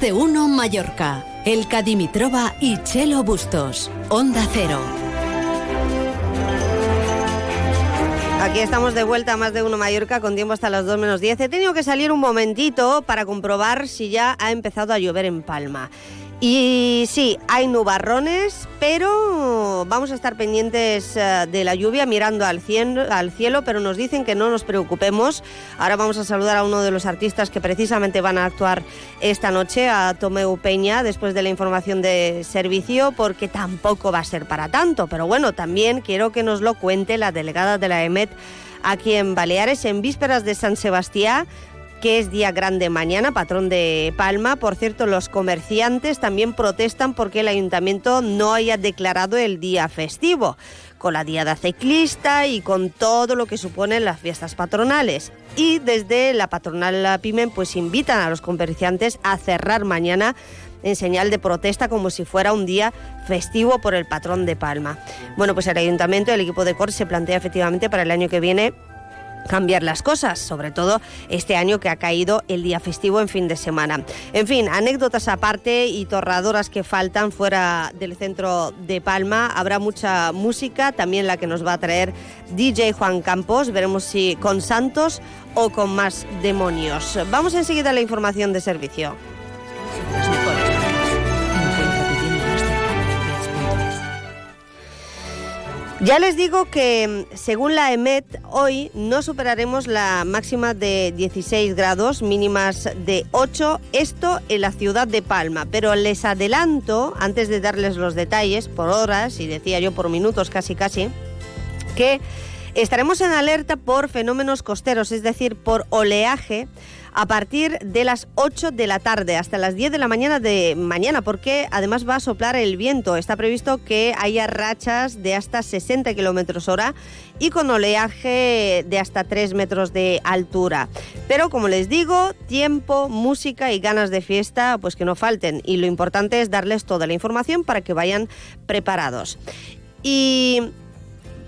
De uno Mallorca. El Cadimitrova y Chelo Bustos. Onda Cero. Aquí estamos de vuelta a más de uno Mallorca con tiempo hasta las 2 menos 10. He tenido que salir un momentito para comprobar si ya ha empezado a llover en Palma. Y sí, hay nubarrones, pero vamos a estar pendientes eh, de la lluvia mirando al cielo, al cielo, pero nos dicen que no nos preocupemos. Ahora vamos a saludar a uno de los artistas que precisamente van a actuar esta noche, a Tomeu Peña, después de la información de servicio, porque tampoco va a ser para tanto. Pero bueno, también quiero que nos lo cuente la delegada de la EMET aquí en Baleares, en vísperas de San Sebastián que es día grande mañana, patrón de Palma. Por cierto, los comerciantes también protestan porque el ayuntamiento no haya declarado el día festivo, con la diada ciclista y con todo lo que suponen las fiestas patronales. Y desde la patronal Pimen pues invitan a los comerciantes a cerrar mañana en señal de protesta como si fuera un día festivo por el patrón de Palma. Bueno, pues el ayuntamiento, el equipo de COR se plantea efectivamente para el año que viene cambiar las cosas, sobre todo este año que ha caído el día festivo en fin de semana. En fin, anécdotas aparte y torradoras que faltan fuera del centro de Palma. Habrá mucha música, también la que nos va a traer DJ Juan Campos. Veremos si con santos o con más demonios. Vamos enseguida a la información de servicio. Ya les digo que según la EMET, hoy no superaremos la máxima de 16 grados, mínimas de 8, esto en la ciudad de Palma. Pero les adelanto, antes de darles los detalles, por horas, y decía yo por minutos casi casi, que estaremos en alerta por fenómenos costeros, es decir, por oleaje a partir de las 8 de la tarde hasta las 10 de la mañana de mañana, porque además va a soplar el viento. Está previsto que haya rachas de hasta 60 kilómetros hora y con oleaje de hasta 3 metros de altura. Pero como les digo, tiempo, música y ganas de fiesta, pues que no falten. Y lo importante es darles toda la información para que vayan preparados. Y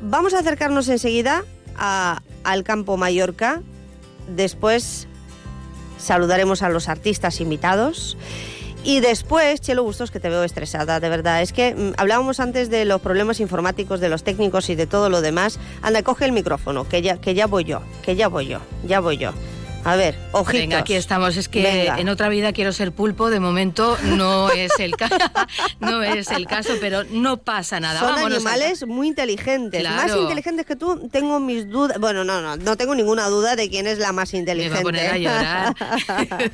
vamos a acercarnos enseguida al campo Mallorca. Después saludaremos a los artistas invitados. Y después, Chelo Bustos, que te veo estresada, de verdad. Es que mm, hablábamos antes de los problemas informáticos, de los técnicos y de todo lo demás. Anda, coge el micrófono, que ya, que ya voy yo, que ya voy yo, ya voy yo. A ver, ojitos. Venga, aquí estamos. Es que Venga. en otra vida quiero ser pulpo. De momento no es el caso, no es el caso, pero no pasa nada. Son Vámonos animales muy inteligentes, Claro. más inteligentes que tú. Tengo mis dudas. Bueno, no, no, no tengo ninguna duda de quién es la más inteligente. poner a llorar.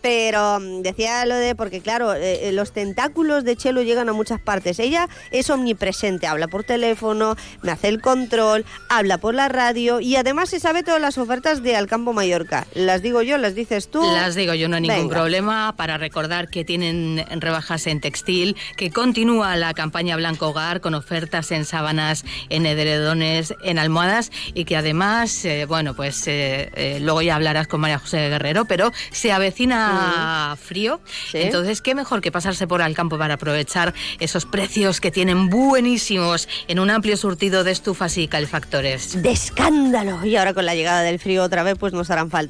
Pero mm, decía lo de porque claro, eh, eh, los tentáculos de Chelo llegan a muchas partes. Ella es omnipresente, habla por teléfono, me hace el control, habla por la radio y además se sabe todas las ofertas de Alcampo Mallorca. Las digo yo, las dices tú. Las digo yo, no hay ningún Venga. problema. Para recordar que tienen rebajas en textil, que continúa la campaña Blanco Hogar con ofertas en sábanas, en edredones, en almohadas y que además, eh, bueno, pues eh, eh, luego ya hablarás con María José Guerrero, pero se avecina frío. Entonces, qué mejor que pasarse por al campo para aprovechar esos precios que tienen buenísimos en un amplio surtido de estufas y calefactores. de escándalo. Y ahora con la llegada del frío otra vez, pues nos harán falta.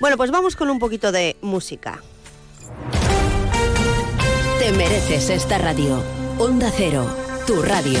Bueno, pues vamos con un poquito de música. Te mereces esta radio. Onda Cero, tu radio.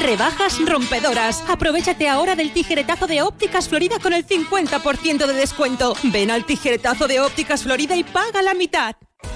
Rebajas rompedoras. Aprovechate ahora del tijeretazo de Ópticas Florida con el 50% de descuento. Ven al tijeretazo de Ópticas Florida y paga la mitad.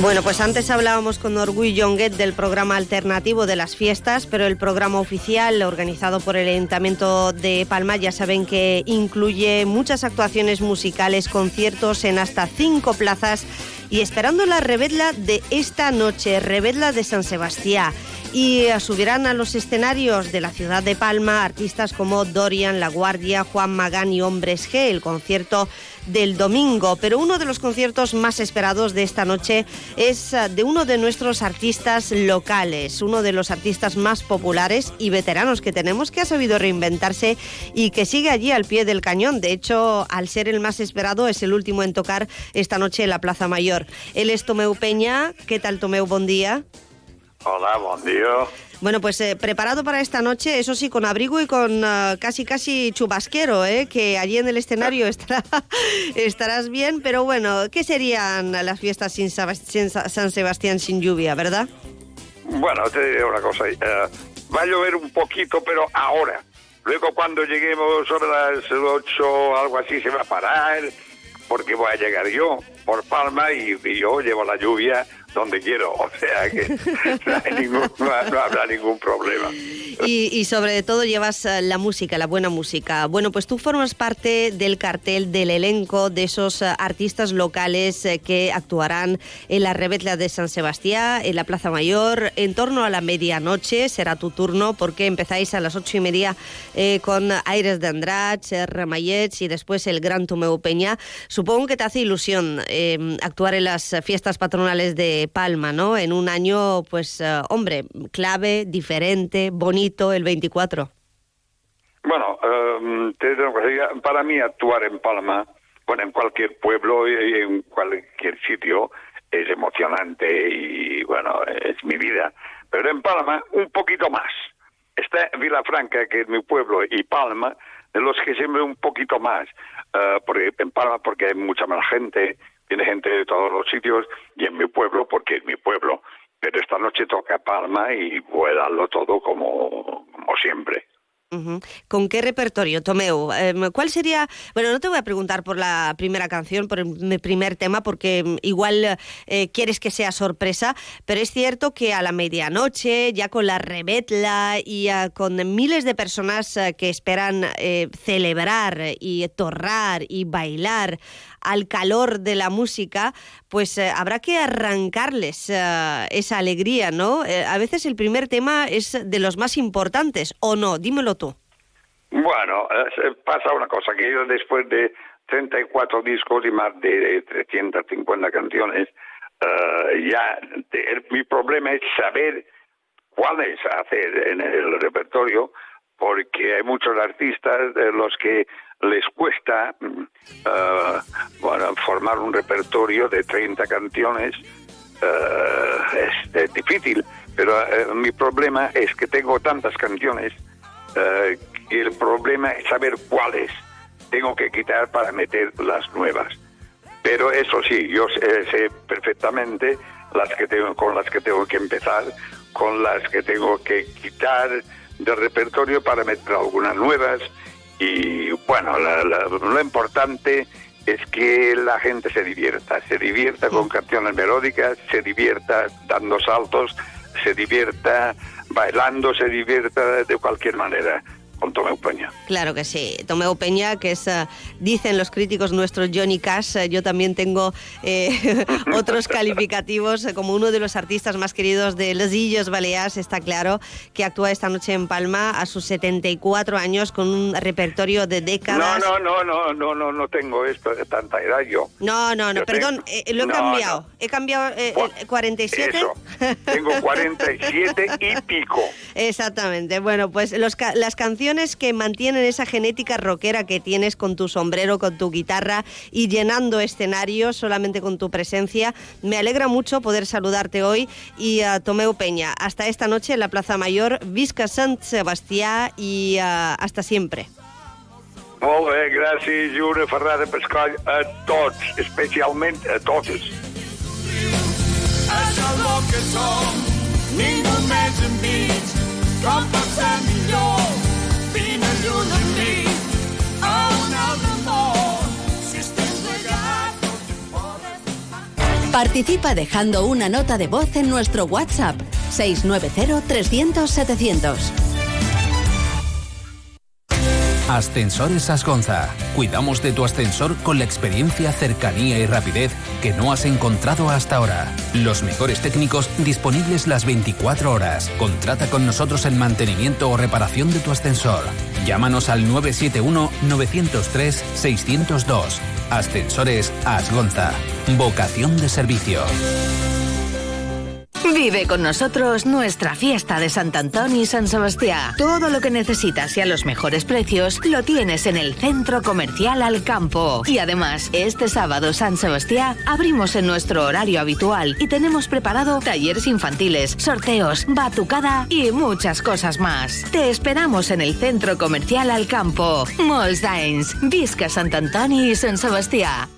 Bueno, pues antes hablábamos con Orgullo Jonguet del programa alternativo de las fiestas, pero el programa oficial organizado por el Ayuntamiento de Palma ya saben que incluye muchas actuaciones musicales, conciertos en hasta cinco plazas y esperando la revedla de esta noche, revedla de San Sebastián. Y subirán a los escenarios de la ciudad de Palma artistas como Dorian, La Guardia, Juan Magán y Hombres G, el concierto del domingo. Pero uno de los conciertos más esperados de esta noche es eh, de uno de nuestros artistas locales, uno de los artistas más populares y veteranos que tenemos, que ha sabido reinventarse y que sigue allí al pie del cañón. De hecho, al ser el más esperado, es el último en tocar esta noche en la Plaza Mayor. Él es Tomeu Peña. ¿Qué tal, Tomeu? Buen día. Hola, buen día. Bueno, pues eh, preparado para esta noche, eso sí, con abrigo y con eh, casi casi chubasquero, ¿eh? que allí en el escenario estará, estarás bien, pero bueno, ¿qué serían las fiestas sin, sin Sa- San Sebastián sin lluvia, verdad? Bueno, te diré una cosa. eh, va a llover un poquito, pero ahora. Luego cuando lleguemos sobre las 8 algo así se va a parar, porque voy a llegar yo por Palma y, y yo llevo la lluvia donde quiero. O sea que no, hay ningún- habrá ningún problema. Y, sobre todo llevas eh, la música, la buena música. Bueno, pues tú formas parte del cartel, del elenco de esos eh, artistas locales eh, que actuarán en la Rebetla de San Sebastián, en la Plaza Mayor, en torno a la medianoche. Será tu turno porque empezáis a las ocho y media con Aires de Andrach, Ramallets y después el Gran Tomeu Peña. Supongo que te hace ilusión eh, actuar en las fiestas patronales de Palma, ¿no? En un año, pues, eh, hombre, clave, diferente, bonito, el 24. Bueno, cosa, para mí actuar en Palma, bueno, en cualquier pueblo y en cualquier sitio es emocionante y bueno, es mi vida. Pero en Palma un poquito más. está Vilafranca, que es mi pueblo, y Palma, de los que siempre un poquito más, eh, porque en Palma porque hay mucha más gente, viene gente de todos los sitios, y en mi pueblo porque es mi pueblo. Pero esta noche toca Palma y voy a darlo todo como, como siempre. ¿Con qué repertorio, Tomeu? Em, ¿Cuál sería? Bueno, no te voy a preguntar por la primera canción, por el primer tema, porque mm, igual eh, quieres que sea sorpresa, pero es cierto que a la medianoche, ya con la rebetla y ah, con miles de personas eh, que esperan eh, celebrar y torrar y bailar al calor de la música, pues eh, habrá que arrancarles eh, esa alegría, ¿no? Eh, a veces el primer tema es de los más importantes, ¿o no? Dímelo tú. Bueno, pasa una cosa, que yo después de 34 discos y más de 350 canciones, ya el- mi problema es saber cuáles hacer en el repertorio, porque hay muchos artistas de los que les cuesta bueno, formar un repertorio de 30 canciones. eh, es, difícil, pero eh, mi problema es que tengo tantas canciones y el problema es saber cuáles tengo que quitar para meter las nuevas. Pero eso sí, yo sé, sé perfectamente las que tengo, con las que tengo que empezar, con las que tengo que quitar del repertorio para meter algunas nuevas. Y bueno, la- la- lo importante es que la gente se divierta, se divierta con canciones melódicas, se divierta dando saltos, se divierta bailando, se divierta de cualquier manera con Tomeu Peña. Claro que sí. Tomeu Peña, que es, eh, dicen los críticos nuestros Johnny Cash, eh, yo también tengo eh, otros calificativos, como uno de los artistas más queridos de Los Illos Baleares, está claro, que actúa esta noche en Palma a sus 74 años con un repertorio de décadas. no, no, no, no, no, no tengo esto de tanta edad yo. No, no, no, Yo perdón, tengo- eh, lo he No, cambiado. He cambiado eh, el 47. Eso, tengo 47 y pico. Exactamente. Bueno, pues los ca- las canciones que mantienen esa genética rockera que tienes con tu sombrero, con tu guitarra y llenando escenarios solamente con tu presencia. Me alegra mucho poder saludarte hoy y a Tomeu Peña. Hasta esta noche en la Plaza Mayor. Visca Sant Sebastià y ah, hasta siempre. Molt bé, gràcies i una ferrada pescoll a tots, especialment a totes. És el que som, ningú Participa dejando una nota de voz en nuestro WhatsApp 690-300-700. Ascensores Asgonza. Cuidamos de tu ascensor con la experiencia, cercanía y rapidez que no has encontrado hasta ahora. Los mejores técnicos disponibles las 24 horas. Contrata con nosotros el mantenimiento o reparación de tu ascensor. Llámanos al 971-903-602. Ascensores Asgonza. Vocación de servicio. Vive con nosotros nuestra fiesta de Sant Antoni y San Sebastián. Todo lo que necesitas y a los mejores precios lo tienes en el Centro Comercial Al Campo. Y además, este sábado San Sebastián abrimos en nuestro horario habitual y tenemos preparado talleres infantiles, sorteos, batucada y muchas cosas más. Te esperamos en el Centro Comercial Al Campo. Molts d'anys. Visca Sant Antoni y San Sebastián.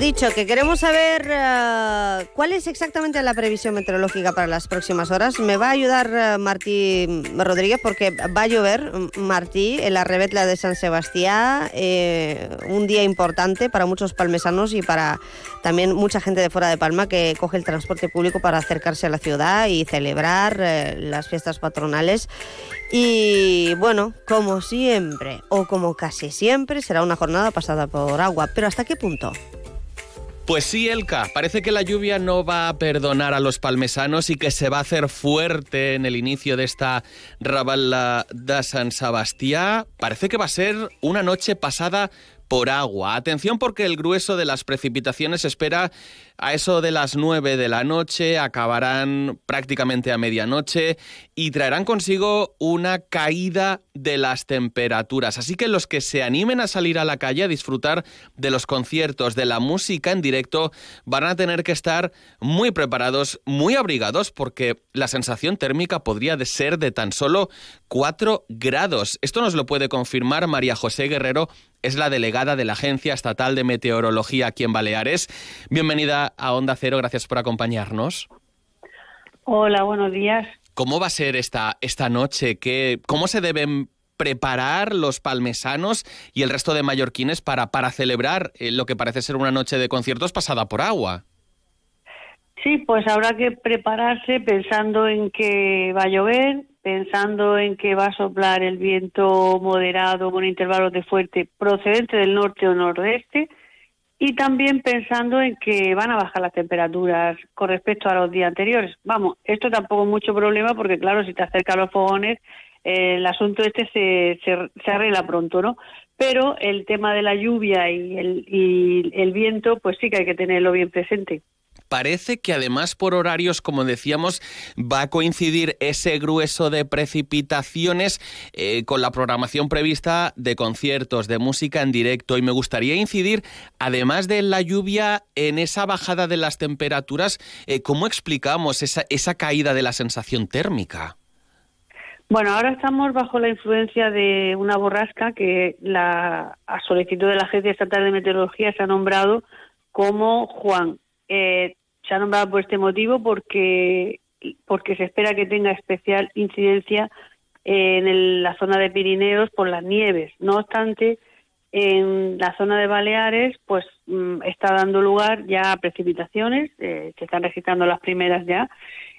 Dicho, que queremos saber eh, cuál es exactamente la previsión meteorológica para las próximas horas. Me va a ayudar eh, Martí Rodríguez porque va a llover, mm, Martí, en la rebetla de San Sebastián. eh, un día importante para muchos palmesanos y para también mucha gente de fuera de Palma que coge el transporte público para acercarse a la ciudad y celebrar las fiestas patronales. Y bueno, como siempre, o como casi siempre, será una jornada pasada por agua. Pero ¿hasta qué punto? Pues sí, Elka, parece que la lluvia no va a perdonar a los palmesanos y que se va a hacer fuerte en el inicio de esta Ravala de San Sebastián. Parece que va a ser una noche pasada por agua. Atención porque el grueso de las precipitaciones espera a eso de las 9 de la noche, acabarán prácticamente a medianoche y traerán consigo una caída de las temperaturas. Así que los que se animen a salir a la calle a disfrutar de los conciertos, de la música en directo, van a tener que estar muy preparados, muy abrigados, porque la sensación térmica podría ser de tan solo 4 grados. Esto nos lo puede confirmar María José Guerrero, es la delegada de la Agencia Estatal de Meteorología aquí en Baleares. Bienvenida a Onda Cero, gracias por acompañarnos. Hola, buenos días. ¿Cómo va a ser esta, esta noche? ¿Qué, ¿Cómo se deben preparar los palmesanos y el resto de mallorquines para, para celebrar eh, lo que parece ser una noche de conciertos pasada por agua? Sí, pues habrá que prepararse pensando en que va a llover, pensando en que va a soplar el viento moderado con intervalos de fuerte procedente del norte o nordeste y también pensando en que van a bajar las temperaturas con respecto a los días anteriores. Vamos, esto tampoco es mucho problema porque claro, si te acercan los fogones, eh, el asunto este se, se, arregla pronto, ¿no? Pero el tema de la lluvia y el, y el viento, pues sí que hay que tenerlo bien presente parece que además por horarios, como decíamos, va a coincidir ese grueso de precipitaciones eh, con la programación prevista de conciertos, de música en directo. Y me gustaría incidir, además de la lluvia, en esa bajada de las temperaturas, eh, ¿cómo explicamos esa, esa caída de la sensación térmica? Bueno, ahora estamos bajo la influencia de una borrasca que la, a solicitud de la Agencia Estatal de Meteorología se ha nombrado como Juan. Eh, se ha nombrado por este motivo porque, porque se espera que tenga especial incidencia en la zona de Pirineos por las nieves. No obstante, en la zona de Baleares, pues mm, está dando lugar ya a precipitaciones, eh, se están registrando las primeras ya,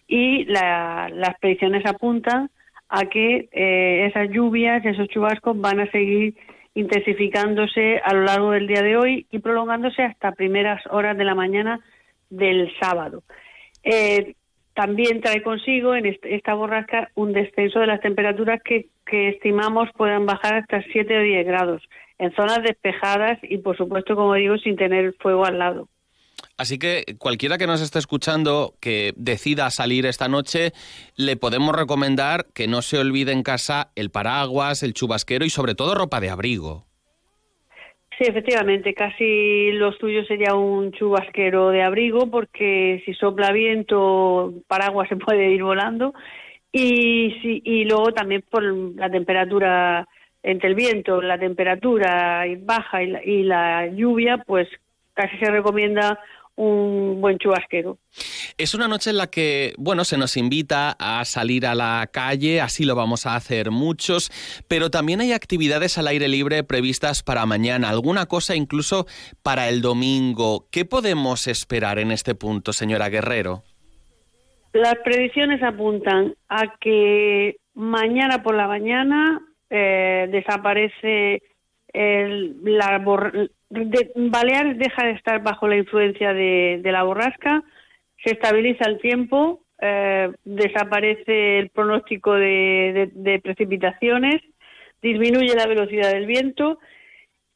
y las predicciones apuntan a que eh, esas lluvias, esos chubascos van a seguir intensificándose a lo largo del día de hoy y prolongándose hasta primeras horas de la mañana del sábado. Eh, también trae consigo en esta borrasca un descenso de las temperaturas que, que estimamos puedan bajar hasta 7 o 10 grados en zonas despejadas y, por supuesto, como digo, sin tener fuego al lado. Así que cualquiera que nos esté escuchando que decida salir esta noche, le podemos recomendar que no se olvide en casa el paraguas, el chubasquero y sobre todo ropa de abrigo. Sí, efectivamente, casi lo suyo sería un chubasquero de abrigo porque si sopla viento, paraguas se puede ir volando. Y, y luego también por la temperatura entre el viento, la temperatura baja y la, y la lluvia, pues casi se recomienda un buen chubasquero. Es una noche en la que, bueno, se nos invita a salir a la calle, así lo vamos a hacer muchos, pero también hay actividades al aire libre previstas para mañana, alguna cosa incluso para el domingo. ¿Qué podemos esperar en este punto, señora Guerrero? Las previsiones apuntan a que mañana por la mañana eh, desaparece el, la, de, Baleares deja de estar bajo la influencia de, la borrasca, se estabiliza el tiempo, eh, desaparece el pronóstico de, precipitaciones, disminuye la velocidad del viento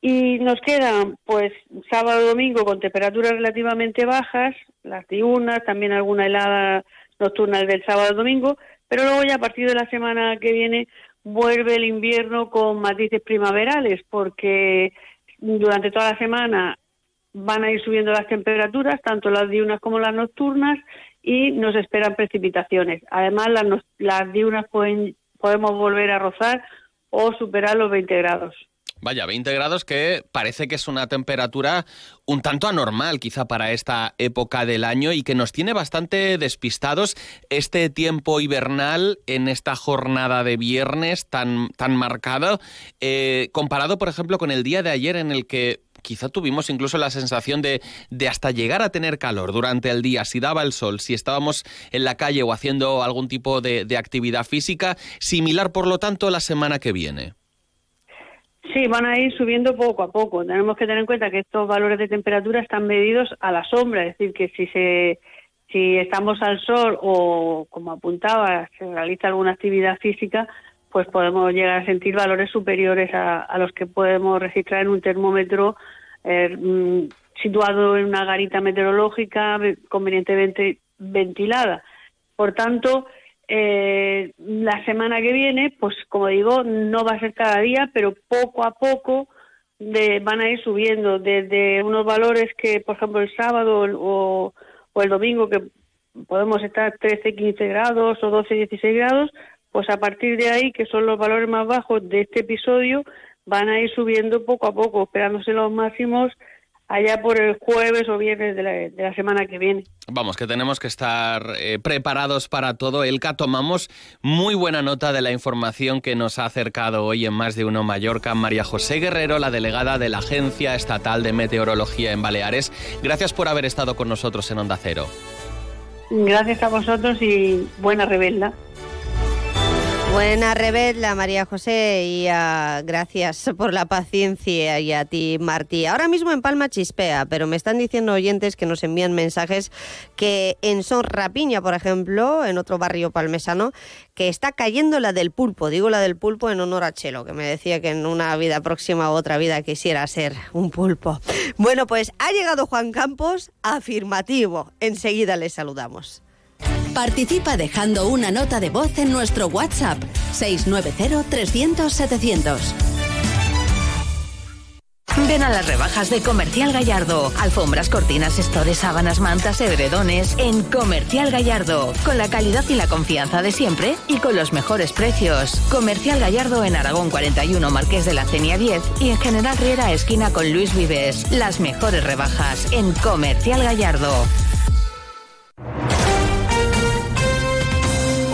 y nos quedan pues sábado domingo con temperaturas relativamente bajas, las diurnas, también alguna helada nocturna del sábado domingo, pero luego ya a partir de la semana que viene vuelve el invierno con matices primaverales porque durante toda la semana van a ir subiendo las temperaturas, tanto las diurnas como las nocturnas, y nos esperan precipitaciones. Además, las, las diurnas pueden, podemos volver a rozar o superar los 20 grados. Vaya, 20 grados que parece que es una temperatura un tanto anormal quizá para esta época del año y que nos tiene bastante despistados este tiempo hibernal en esta jornada de viernes tan, tan marcado, eh, comparado por ejemplo con el día de ayer en el que quizá tuvimos incluso la sensación de, de, hasta llegar a tener calor durante el día, si daba el sol, si estábamos en la calle o haciendo algún tipo de, de actividad física, similar por lo tanto la semana que viene. Sí, van a ir subiendo poco a poco. Tenemos que tener en cuenta que estos valores de temperatura están medidos a la sombra, es decir, que si se si estamos al sol o, como apuntaba, se realiza alguna actividad física, pues podemos llegar a sentir valores superiores a, a los que podemos registrar en un termómetro eh, mm, situado en una garita meteorológica ve- convenientemente ventilada. Por tanto, eh, la semana que viene, pues como digo, no va a ser cada día, pero poco a poco de- van a ir subiendo. Desde unos valores que, por ejemplo, el sábado o, o el domingo, que podemos estar 13, 15 grados o 12, 16 grados, pues a partir de ahí, que son los valores más bajos de este episodio, van a ir subiendo poco a poco, esperándose los máximos allá por el jueves o viernes de la, de la semana que viene. Vamos, que tenemos que estar eh, preparados para todo. Elka, tomamos muy buena nota de la información que nos ha acercado hoy en Más de Uno Mallorca María José Guerrero, la delegada de la Agencia Estatal de Meteorología en Baleares. Gracias por haber estado con nosotros en Onda Cero. Gracias a vosotros y buena rebelda. Buena rebella, María José, y ah, gracias por la paciencia y a ti, Martí. Ahora mismo en Palma chispea, pero me están diciendo oyentes que nos envían mensajes que en Son Rapiña, por ejemplo, en otro barrio palmesano, que está cayendo la del pulpo. Digo la del pulpo en honor a Chelo, que me decía que en una vida próxima u otra vida quisiera ser un pulpo. Bueno, pues ha llegado Juan Campos, afirmativo. Enseguida le saludamos. Participa dejando una nota de voz en nuestro WhatsApp 690-300-700. Ven a las rebajas de Comercial Gallardo. Alfombras, cortinas, estores, sábanas, mantas, edredones. En Comercial Gallardo. Con la calidad y la confianza de siempre y con los mejores precios. Comercial Gallardo en Aragón 41, Marqués de la Cenia 10 y en General Riera, esquina con Luis Vives. Las mejores rebajas en Comercial Gallardo.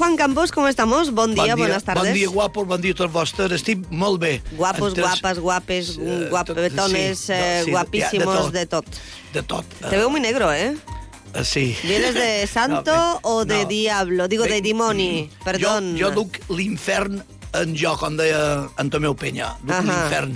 Juan Campos, ¿cómo estamos? Bon dia, buenas tardes. Bon dia, guapos, bon dia a tots vostres. Estic molt bé. Guapos, Entres- guapas, guapes, guapetones, sí, eh, sí, guapísimos, de de tot. De tot. Te veo muy negro, ¿eh? Eh, Sí. ¿Vienes de santo No, o de no. diablo? Digo, de Ve- dimoni, perdón. Jo, jo duc l'infern en jo, com deia Antomeu Peña. Duc Ajá. l'infern.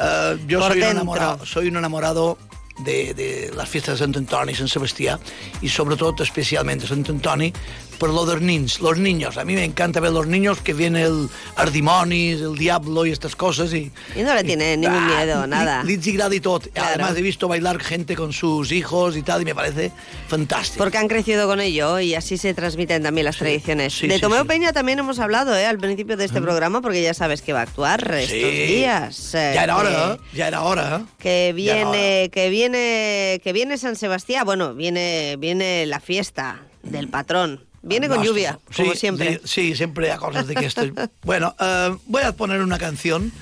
Eh, jo Por soy un, enamorado, soy un enamorado de, de las fiestas de Sant Antoni y Sant Sebastià y sobre todo especialmente Sant Antoni por lo de los niños, los niños. A mí me encanta ver los niños que viene el Ardimonis, el Diablo y estas cosas y... Y no le tiene ningún Ah, miedo, nada. li- li agrada y todo. Claro. Además he visto bailar gente con sus hijos y tal y me parece fantástico. Porque han crecido con ello y así se transmiten también las tradiciones. sí, de Tomeo sí. Peña también hemos hablado ¿eh? al principio de este programa, porque ya sabes que va a actuar estos días. eh, Ya era hora, ¿eh? ya era hora. ¿eh? que Ya era viene que viene que viene San Sebastián bueno viene viene la fiesta del patrón viene con lluvia como siempre Sí, sí, siempre hay cosas de que esto. bueno, eh, voy a poner una canción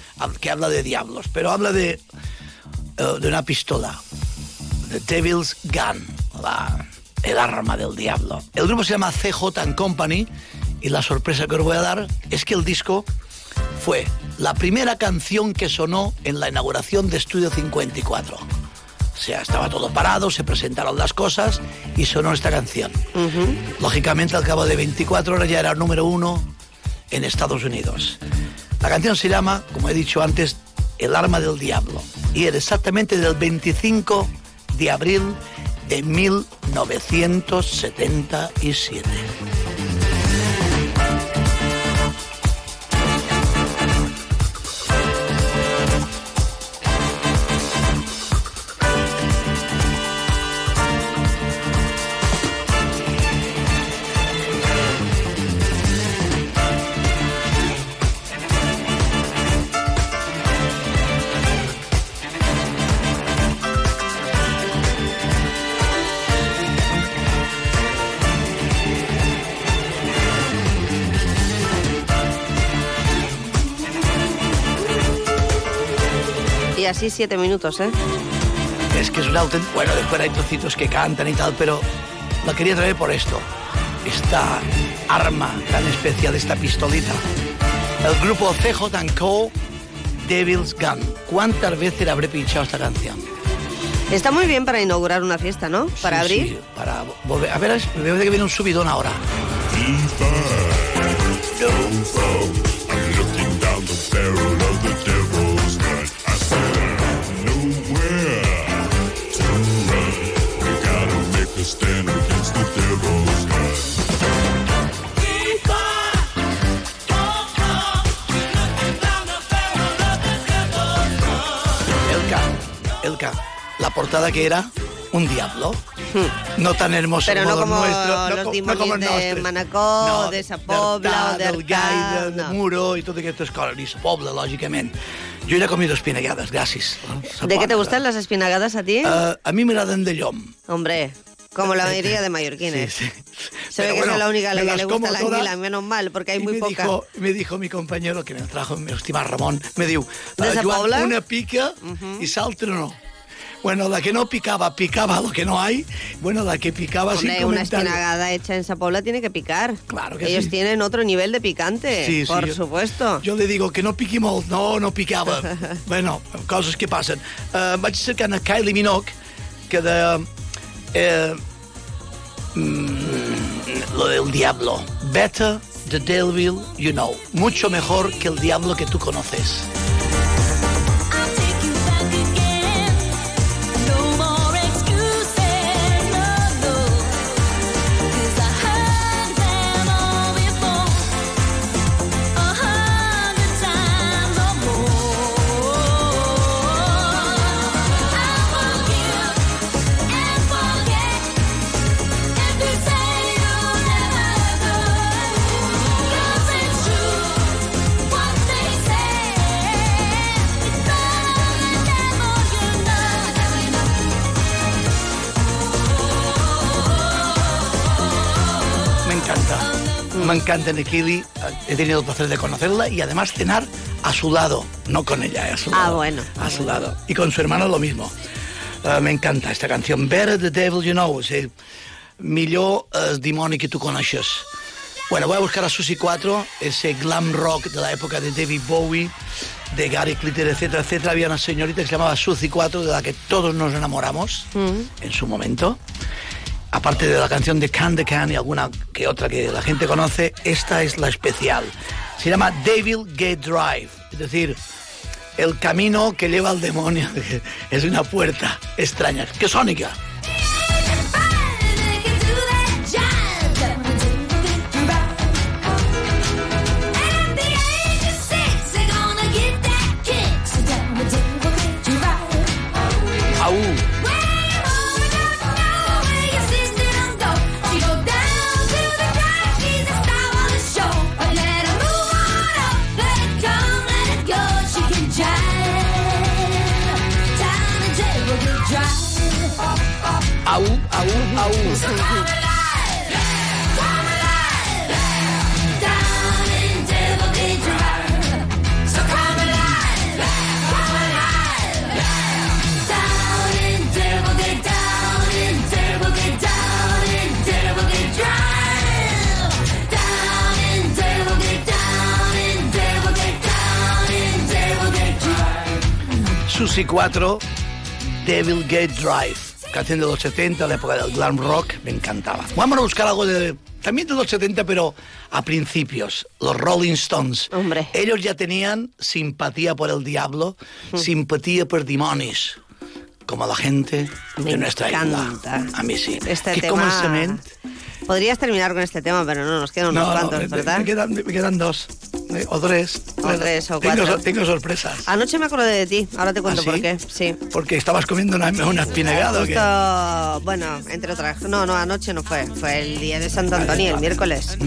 que habla de diablos, pero habla de, eh, de una pistola. The Devil's Gun, la- el arma del diablo. El grupo se llama CJ and Company y la sorpresa que os voy a dar es que el disco fue la primera canción que sonó en la inauguración de Estudio 54. O sea, estaba todo parado, se presentaron las cosas y sonó esta canción. Lógicamente, al cabo de 24 horas ya era número uno en Estados Unidos. La canción se llama, como he dicho antes, El arma del diablo. Y era exactamente del 25 de abril de 1977. Y así siete minutos eh Es que es un auténtico... Bueno, después hay trocitos que cantan y tal, pero la quería traer por esto. Está arma tan especial, esta pistolita. El grupo CJ Co. Devil's Gun. ¿Cuántas veces habré pinchado esta canción? Está muy bien para inaugurar una fiesta, ¿no? Para Sí, abrir. sí, para volver. A ver, me parece que viene un subidón ahora. Portada que era un diablo. No tan hermoso Hmm. Pero no como, como el nuestro. los co- demonios el de. Manacor, No, de Sa Pobla del Arcà, Gai, del no. Muro i totes aquestes coses. I Sa Pobla, lògicament. Jo ja he comido espinagades, gràcies. ¿De qué te gustan las espinagadas a ti? Eh, a mi m'agraden de llom. Hombre, como la mayoría de mallorquines. Se ve que bueno, soy la única a la que le gusta como la anguila, menos mal, porque hay muy me poca. Dijo, me dijo mi compañero que me trajo, mi estimado Ramón, me diu, ¿De "Eh, Sa Joan, una pica y l'altra no. Bueno, la que no picaba, picaba lo que no hay. Bueno, la que picaba sin Hombre, una comentario. espinagada hecha en Sa Pobla tiene que picar. Claro que Ellos sí. tienen otro nivel de picante, Sí, sí, por supuesto. Jo li digo que no piqui molt. No, no picava. bueno, coses que passen. Uh, vaig cercant a Kylie Minogue, que de... Eh, mm, lo del diablo. Better the devil you know. Mucho mejor que el diablo que tú conoces. Me encanta Nikili. He tenido el placer de conocerla y además cenar a su lado. No con ella, eh, a su Ah, lado. bueno. A su lado. Y con su hermano lo mismo. Eh, me encanta esta canción. Better the devil you know. O sigui, millor el dimoni que tu coneixes. Bueno, voy a buscar a Susi 4, ese glam rock de la época de David Bowie, de Gary Glitter, etcétera, etcétera. Había una señorita que se llamaba Susi 4, de la que todos nos enamoramos en su momento. Aparte de la canción de Can the Can y alguna que otra que la gente conoce, esta es la especial. Se llama Devil Gate Drive, es decir, el camino que lleva al demonio. Es una puerta extraña. ¡Qué sónica! Au! Susi 4, Devil Gate Drive. Canción de los 70, la época del glam rock, me encantaba. Vamos a buscar algo de, también de los 70, pero a principios. Los Rolling Stones. Hombre. Ellos ya tenían simpatía por el diablo, simpatía por demonios. Como la gente Me de nuestra encanta. isla. A mí sí. Este Qué tema... Podrías terminar con este tema, pero no, nos quedan unos No, no, cuantos, me, ¿verdad? me quedan, me quedan dos. eh, O tres. O tres, o cuatro. tengo sorpresas. Anoche me acordé de ti, ahora te cuento ¿Ah, por qué. Sí. Porque estabas comiendo una, una espinagada o qué? Justo, bueno, entre otras. No, no, anoche no fue. Fue el día de Santo Antonio, el miércoles.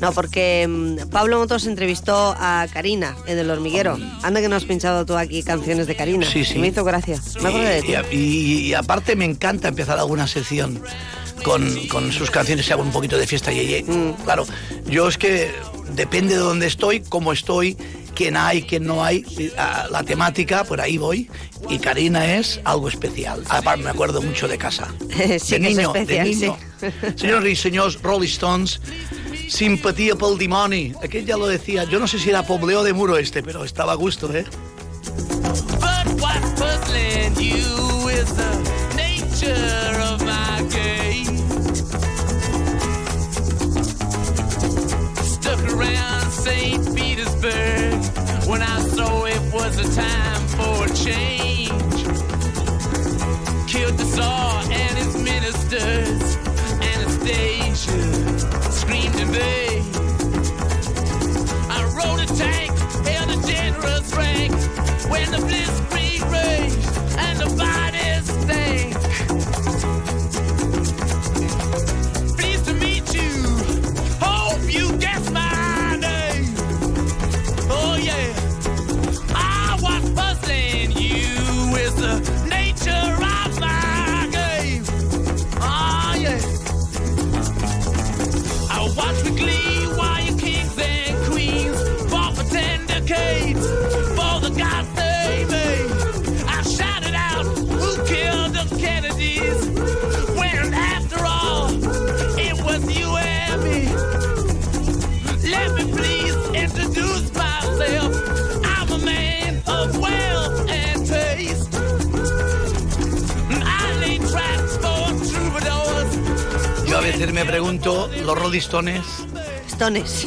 No, porque mm, Pablo Motos entrevistó a Karina en El Hormiguero. Anda que no has pinchado tú aquí canciones de Karina. Sí, sí. Me hizo gracia. Me acordé de ti. Y, y- y aparte me encanta empezar alguna sección con, con sus canciones, se hago un poquito de fiesta yeye. Mm. Claro, yo es que depende de dónde estoy, cómo estoy, quién hay, quién no hay, y, la temática, por ahí voy. Y Karina es algo especial. Aparte me acuerdo mucho de casa. Sí, de es niño, especial, de niño. sí. Señores y señores, Rolling Stones, Simpatía pel dimoni. Aquel ya lo decía. Yo no sé si era Pobleo de Muro este, pero estaba a gusto, ¿eh? But what's puzzling you is the nature of my game. St. Petersburg when I saw it was a time for a change. Killed the Tsar and his ministers. Anastasia screamed in vain. I rode a tank, held a generous rank when the blitzkrieg me pregunto, los Rolling Stones, Stones.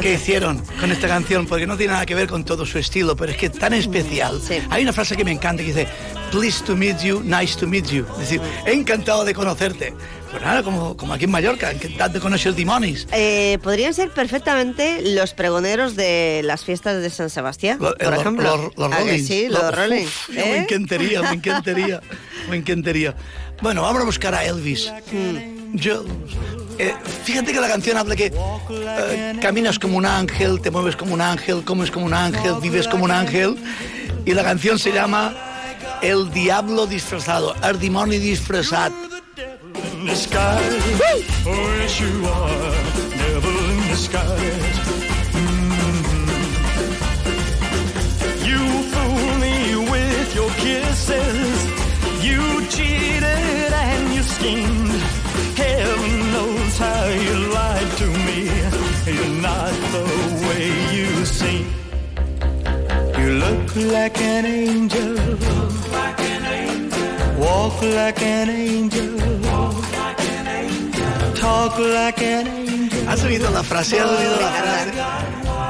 ¿qué hicieron con esta canción? Porque no tiene nada que ver con todo su estilo, pero es que tan especial. Hay una frase que me encanta que dice, pleased to meet you, nice to meet you. Es decir, encantado de conocerte. Pues nada, como, como aquí en Mallorca, encantado de conocer Dimonis. Eh, podrían ser perfectamente los pregoneros de las fiestas de San Sebastián, Lo- por los- ejemplo. Los, los ¿A que Rollins. Sí, los ¿eh? Me encantaría, me encantaría, me encantaría. Bueno, vamos a buscar a Elvis. Hmm. Yo, eh, fíjate que la canción habla que eh, caminas como un ángel, te mueves como un ángel, comes como un ángel, vives como un ángel. Y la canción se llama El Diablo disfrazado, el demonio disfrazado. You cheated and you schemed. How you lied to me. You're not the way you seem. You look like an angel. Walk like an angel. Talk like an angel. ¿Has oído la frase? ¿Has oído la frase?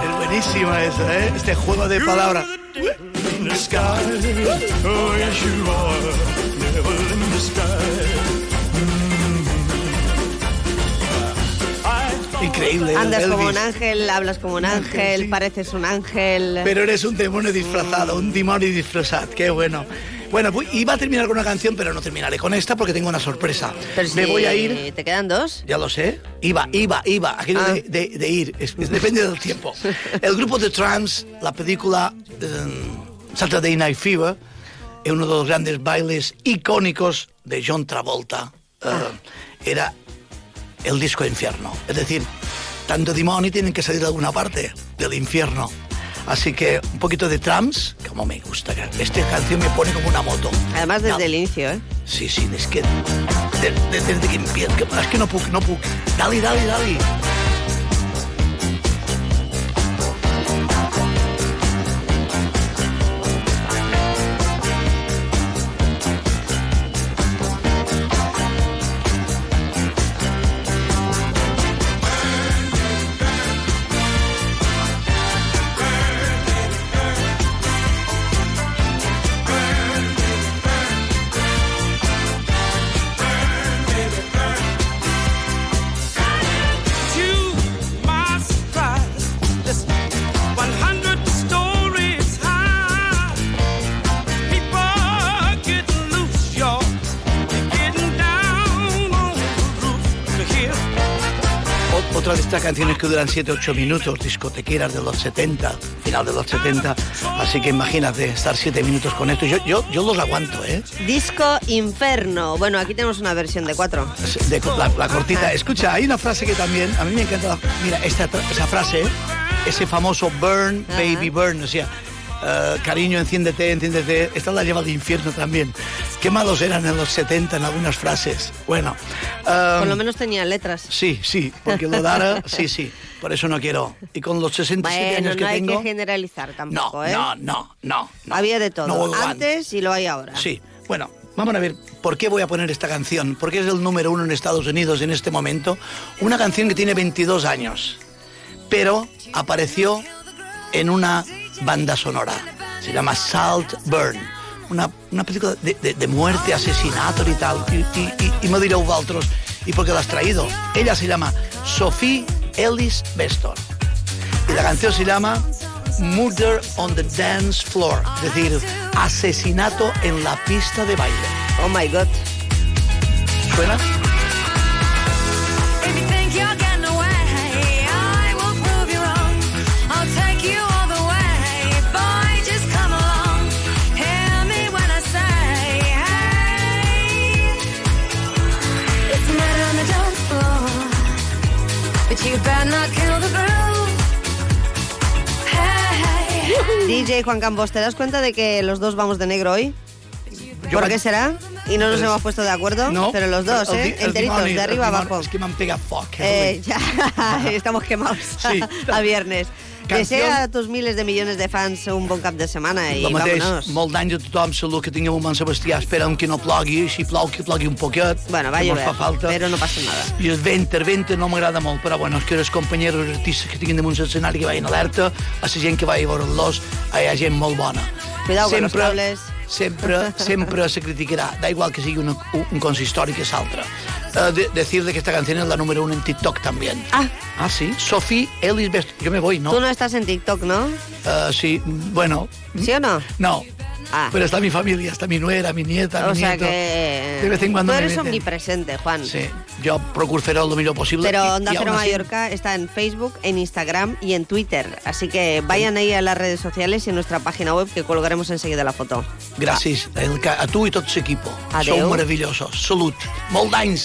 Es buenísima esa, ¿eh? Este juego de palabras. In the sky. Oh, yes, you are. Devil in the sky. Increíble. ¿eh? Andas como un Elvis. ángel, hablas como un ángel, pareces un ángel. Pero eres un demonio disfrazado, un demonio disfrazado. Qué bueno. Bueno, iba a terminar con una canción, pero no terminaré con esta porque tengo una sorpresa. Pero Me voy a ir. ¿Te quedan dos? Ya lo sé. Iba, iba, iba. Aquello Ah. de, de- de ir. Es- es- depende del tiempo. El grupo de Trams, la película eh, Saturday Night Fever, es uno de los grandes bailes icónicos de John Travolta. eh, era el disco infierno. Es decir, tanto demonio tienen que salir de alguna parte del infierno. Así que un poquito de trams, como me gusta. Esta canción me pone como una moto. Además desde Dale. el inicio, ¿eh? Sí, sí, es que de- de- desde que empieza, es que no puc, no puc. Dale, dale, dale. Canciones que duran 7-8 minutos, discotequeras de los 70, final de los 70. Así que imagínate estar 7 minutos con esto. Yo, yo, yo los aguanto, ¿eh? Disco Inferno. Bueno, aquí tenemos una versión de cuatro. De- la, la cortita. Escucha, hay una frase que también, a mí me encanta. la- mira, esta, esa frase, ese famoso burn, baby burn, o sea, eh, cariño, enciéndete, enciéndete. Esta la lleva al infierno también. qué malos eran en los 70 en algunas frases. Bueno. um, Por lo menos tenía letras. Sí, sí, porque lo Dara, sí, sí. Por eso no quiero. Y con los 67 Bueno, años que no hay tengo. que generalizar tampoco, no, ¿eh? no, no, no, no. Había de todo. No Antes y lo hay ahora. Sí, bueno, vamos a ver por qué voy a poner esta canción. Porque es el número uno en Estados Unidos en este momento. Una canción que tiene 22 años, pero apareció en una banda sonora. Se llama Salt Burn. Una, una película de, de- de muerte, asesinato y tal. Y, y, y, y me direu vosotros, ¿y por qué la has traído? Ella se llama Sophie Ellis Bestor. Y la canción se llama Murder on the Dance Floor, es decir, asesinato en la pista de baile. Oh my God. ¿Suena? DJ Juan Campos, ¿te das cuenta de que los dos vamos de negro hoy? Yo ¿Por qué será? Y no nos hemos puesto de acuerdo, No, pero los dos, el ¿eh? el Enteritos, dimoni, de el arriba abajo. Es que me han pegado fuck. Eh, ya, estamos quemados Sí. a viernes. Canción. Desea a tus miles de millones de fans un bon cap de setmana i El mateix, vámonos. molt d'anys a tothom, salut que tingueu un bon Sebastià, esperem que no plogui, si plou, que plogui un poquet, Bueno, va que mos llover, fa falta. pero no passa nada. I el vent, el vent no m'agrada molt, però bueno, és que els companys artistes que tinguin damunt l'escenari que vagin alerta, a la gent que vagi a veure'ls, hi ha gent molt bona. Cuidado con los cables. Sempre, sempre se criticarà, da igual que sigui una, un consistori que és altre. Uh, de, decir de que esta canción es la número uno en TikTok también. Ah. Ah, sí. Sophie Ellis Best. Yo me voy, ¿no? Tú no estás en TikTok, ¿no? Uh, sí, bueno. ¿Sí o no? No. Ah. Pero está mi familia, está mi nuera, mi nieta, O mi sea nieto. que... De vez en cuando Tú me eres meten. omnipresente, Juan. Sí, yo procuro lo mejor posible. Pero y- Onda y Cero así- Mallorca está en Facebook, en Instagram y en Twitter. Así que vayan ahí a las redes sociales y en nuestra página web que colgaremos enseguida la foto. El ca- a tu i tot l'equip. Adeu. Sou meravellosos. Salut. Molt d'anys,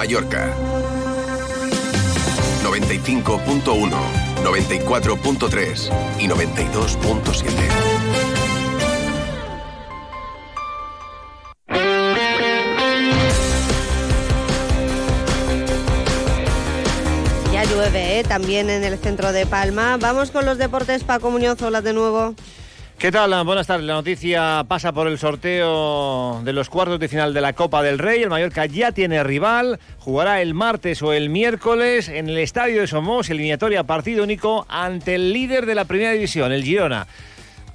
Mallorca. 95.1, 94.3 y 92.7. Ya llueve, ¿eh? También en el centro de Palma. Vamos con los deportes. Paco Muñoz, hola de nuevo. ¿Qué tal? Buenas tardes. La noticia pasa por el sorteo de los cuartos de final de la Copa del Rey. El Mallorca ya tiene rival. Jugará el martes o el miércoles en el Estadio de Somos, eliminatoria partido único ante el líder de la Primera División, el Girona.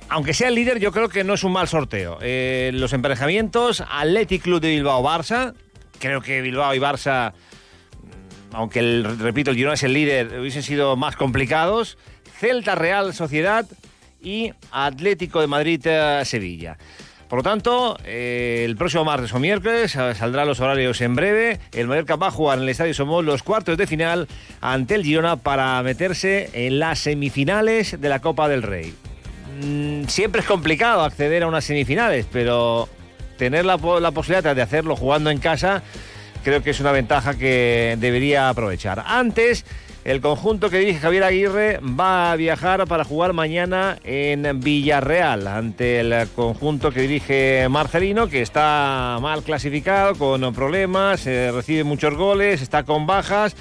Aunque sea el líder, yo creo que no es un mal sorteo. Eh, los emparejamientos, Athletic Club de Bilbao-Barça. Creo que Bilbao y Barça aunque repito, el Girona es el líder, hubiesen sido más complicados. Celta Real Sociedad y Atlético de Madrid eh, Sevilla. Por lo tanto, eh, el próximo martes o miércoles eh, saldrán los horarios en breve. El Mallorca va a jugar en el Estadio Somos los cuartos de final ante el Girona para meterse en las semifinales de la Copa del Rey. Mm, siempre es complicado acceder a unas semifinales, pero tener la, la posibilidad de hacerlo jugando en casa creo que es una ventaja que debería aprovechar. Antes, el conjunto que dirige Javier Aguirre va a viajar para jugar mañana en Villarreal ante el conjunto que dirige Marcelino, que está mal clasificado, con problemas, eh, recibe muchos goles, está con bajas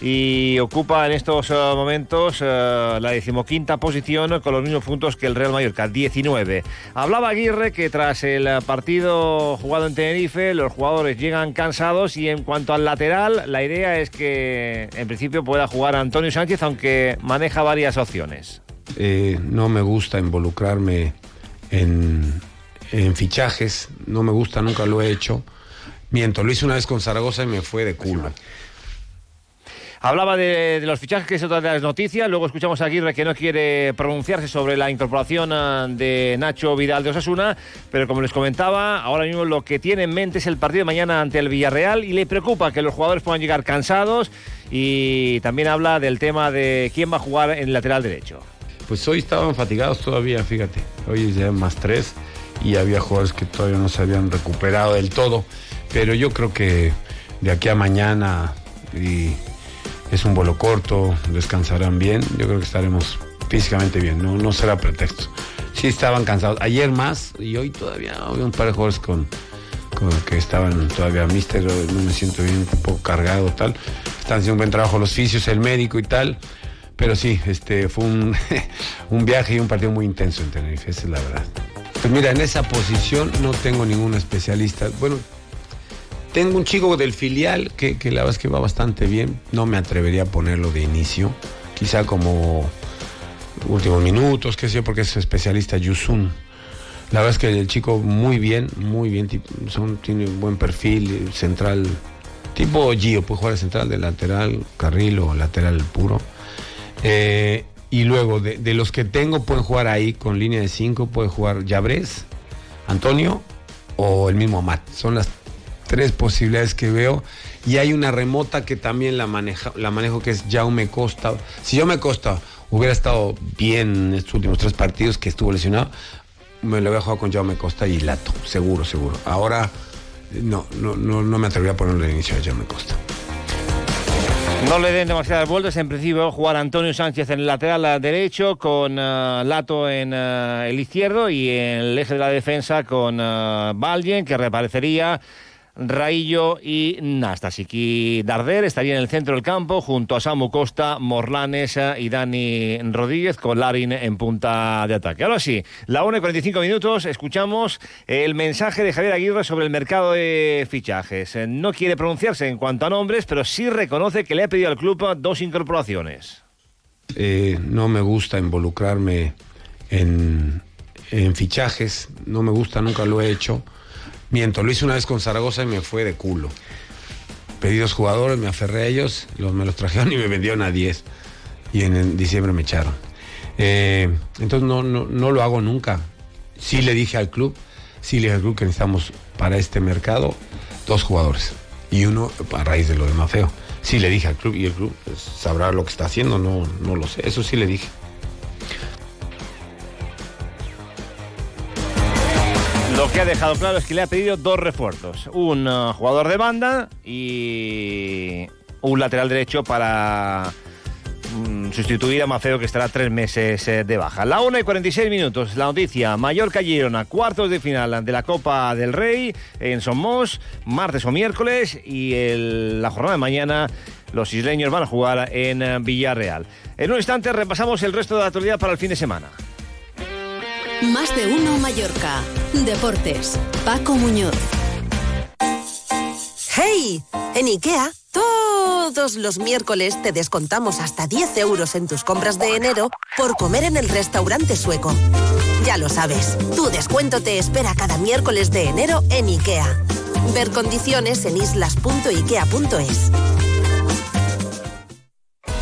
y ocupa en estos eh, momentos eh, la decimoquinta posición con los mismos puntos que el Real Mallorca, 19. Hablaba Aguirre que tras el partido jugado en Tenerife los jugadores llegan cansados y en cuanto al lateral la idea es que en principio pueda jugar Antonio Sánchez aunque maneja varias opciones. Eh, no me gusta involucrarme en, en fichajes, no me gusta, nunca lo he hecho. Miento, lo hice una vez con Zaragoza y me fue de culo. Hablaba de, los fichajes, que es otra de las noticias. Luego escuchamos a Aguirre que no quiere pronunciarse sobre la incorporación ah, de Nacho Vidal de Osasuna. Pero como les comentaba, ahora mismo lo que tiene en mente es el partido de mañana ante el Villarreal y le preocupa que los jugadores puedan llegar cansados. Y también habla del tema de quién va a jugar en lateral derecho. Pues hoy estaban fatigados todavía, fíjate. Hoy ya más tres y había jugadores que todavía no se habían recuperado del todo. Pero yo creo que de aquí a mañana es un vuelo corto, descansarán bien. Yo creo que estaremos físicamente bien, no, no será pretexto. Sí estaban cansados. Ayer más y hoy todavía había un par de jugadores con, con que estaban todavía mister, no me siento bien, un poco cargado, tal. Están haciendo un buen trabajo los fisios, el médico y tal. Pero sí, este fue un, un viaje y un partido muy intenso en Tenerife, esa es la verdad. Pues mira, en esa posición no tengo ningún especialista. Bueno, tengo un chico del filial que, la verdad es que va bastante bien. No me atrevería a ponerlo de inicio. Quizá como últimos minutos, qué sé yo, porque es especialista Yusun. La verdad es que el chico muy bien, muy bien. Son, tiene un buen perfil, central. Tipo Gio, puede jugar de central, de lateral, carril o lateral puro. Eh, y luego, de, de los que tengo, pueden jugar ahí con línea de 5, puede jugar Yabres, Antonio o el mismo Amat. Son las tres posibilidades que veo. Y hay una remota que también la, maneja, la manejo, que es Jaume Costa. Si Jaume Costa hubiera estado bien en estos últimos tres partidos que estuvo lesionado, me lo voy a jugar con Jaume Costa y Lato, seguro, seguro. Ahora, no, no, no, no me atrevería a ponerle de inicio a Jaume Costa. No le den demasiadas vueltas. En principio, jugar Antonio Sánchez en el lateral derecho, con eh, Lato en eh, el izquierdo y en el eje de la defensa con uh, Valjen, que reaparecería. Raillo y Nastasiki Darder estaría en el centro del campo junto a Samu Costa, Morlanes eh, y Dani Rodríguez con Larin en punta de ataque. Ahora sí, la 1 y 45 minutos, escuchamos el mensaje de Javier Aguirre sobre el mercado de fichajes. Eh, No quiere pronunciarse en cuanto a nombres, pero sí reconoce que le ha pedido al club dos incorporaciones. Eh, no me gusta involucrarme en, en fichajes, no me gusta, nunca lo he hecho. Miento, lo hice una vez con Zaragoza y me fue de culo. Pedí dos jugadores, me aferré a ellos, los, me los trajeron y me vendieron a 10. Y en, en diciembre me echaron. Eh, entonces no, no, no lo hago nunca. Sí le dije al club, sí le dije al club que necesitamos para este mercado dos jugadores. Y uno a raíz de lo de Mafeo. Sí le dije al club y el club pues, sabrá lo que está haciendo, no, no lo sé. Eso sí le dije. Lo que ha dejado claro es que le ha pedido dos refuerzos. Un uh, jugador de banda y un lateral derecho para mm, sustituir a Mafeo que estará tres meses eh, de baja. La 1 y 46 minutos, la noticia. Mallorca Girona, cuartos de final de la Copa del Rey en Somos, martes o miércoles y la jornada de mañana los isleños van a jugar en eh, Villarreal. En un instante repasamos el resto de la actualidad para el fin de semana. Más de uno Mallorca. Deportes. Paco Muñoz. ¡Hey! En IKEA, todos los miércoles te descontamos hasta 10 euros en tus compras de enero por comer en el restaurante sueco. Ya lo sabes, tu descuento te espera cada miércoles de enero en IKEA. Ver condiciones en islas.ikea.es.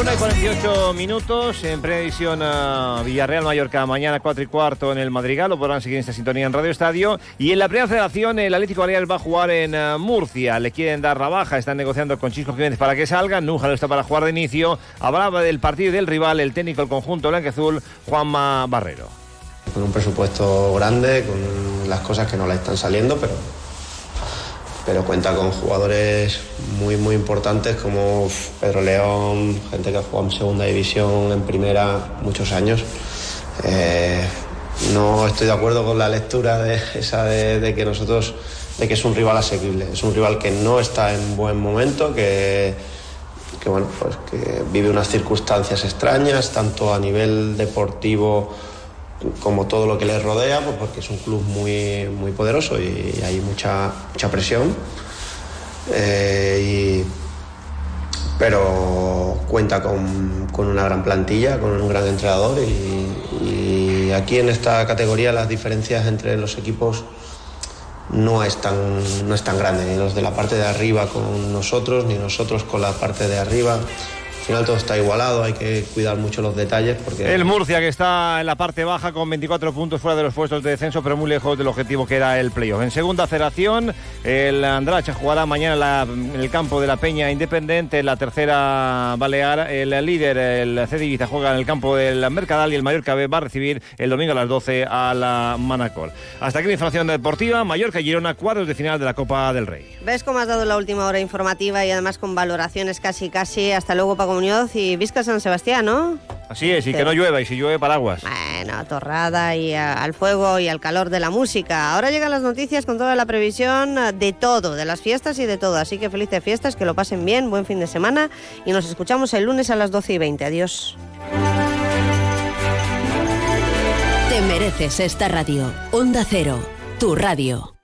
1 y 48 minutos en previsión a Villarreal Mallorca mañana 4 y cuarto en el Madrigal. Lo podrán seguir en esta sintonía en Radio Estadio. Y en la primera federación, el Atlético Baleares va a jugar en eh, Murcia. Le quieren dar la baja, están negociando con Chisco Jiménez para que salga. Nújalo está para jugar de inicio. Hablaba del partido y del rival, el técnico del conjunto blanqueazul, Juanma Barrero. Con un presupuesto grande, con las cosas que no le están saliendo, pero pero cuenta con jugadores muy muy importantes como Pedro León, gente que ha jugado en segunda división, en primera muchos años. Eh, no estoy de acuerdo con la lectura de esa de, que nosotros de que es un rival asequible, es un rival que no está en buen momento, que, que bueno pues que vive unas circunstancias extrañas tanto a nivel deportivo como todo lo que le rodea, pues porque es un club muy, muy poderoso y, hay mucha, mucha presión. Eh, pero cuenta con, con, una gran plantilla, con un gran entrenador y, y, aquí en esta categoría las diferencias entre los equipos no es tan, no es tan grande, ni los de la parte de arriba con nosotros, ni nosotros con la parte de arriba final todo está igualado, hay que cuidar mucho los detalles. porque El Murcia que está en la parte baja con 24 puntos fuera de los puestos de descenso, pero muy lejos del objetivo que era el playoff. En segunda federación, el Andracha jugará mañana en el campo de la Peña Independiente, en la tercera Balear. El líder, el Cediviza, juega en el campo del Mercadal y el Mallorca B va a recibir el domingo a las 12 a la Manacol. Hasta aquí la información deportiva. Mallorca y Girona, cuadros de final de la Copa del Rey. ¿Ves cómo has dado la última hora informativa y además con valoraciones casi casi? Hasta luego, Paco Muñoz y Vizca San Sebastián, ¿no? Así es, y que no llueva, y si llueve, paraguas. Bueno, torrada y al fuego y al calor de la música. Ahora llegan las noticias con toda la previsión de todo, de las fiestas y de todo. Así que felices fiestas, que lo pasen bien, buen fin de semana y nos escuchamos el lunes a las 12 y 20. Adiós. Te mereces esta radio. Onda Cero, tu radio.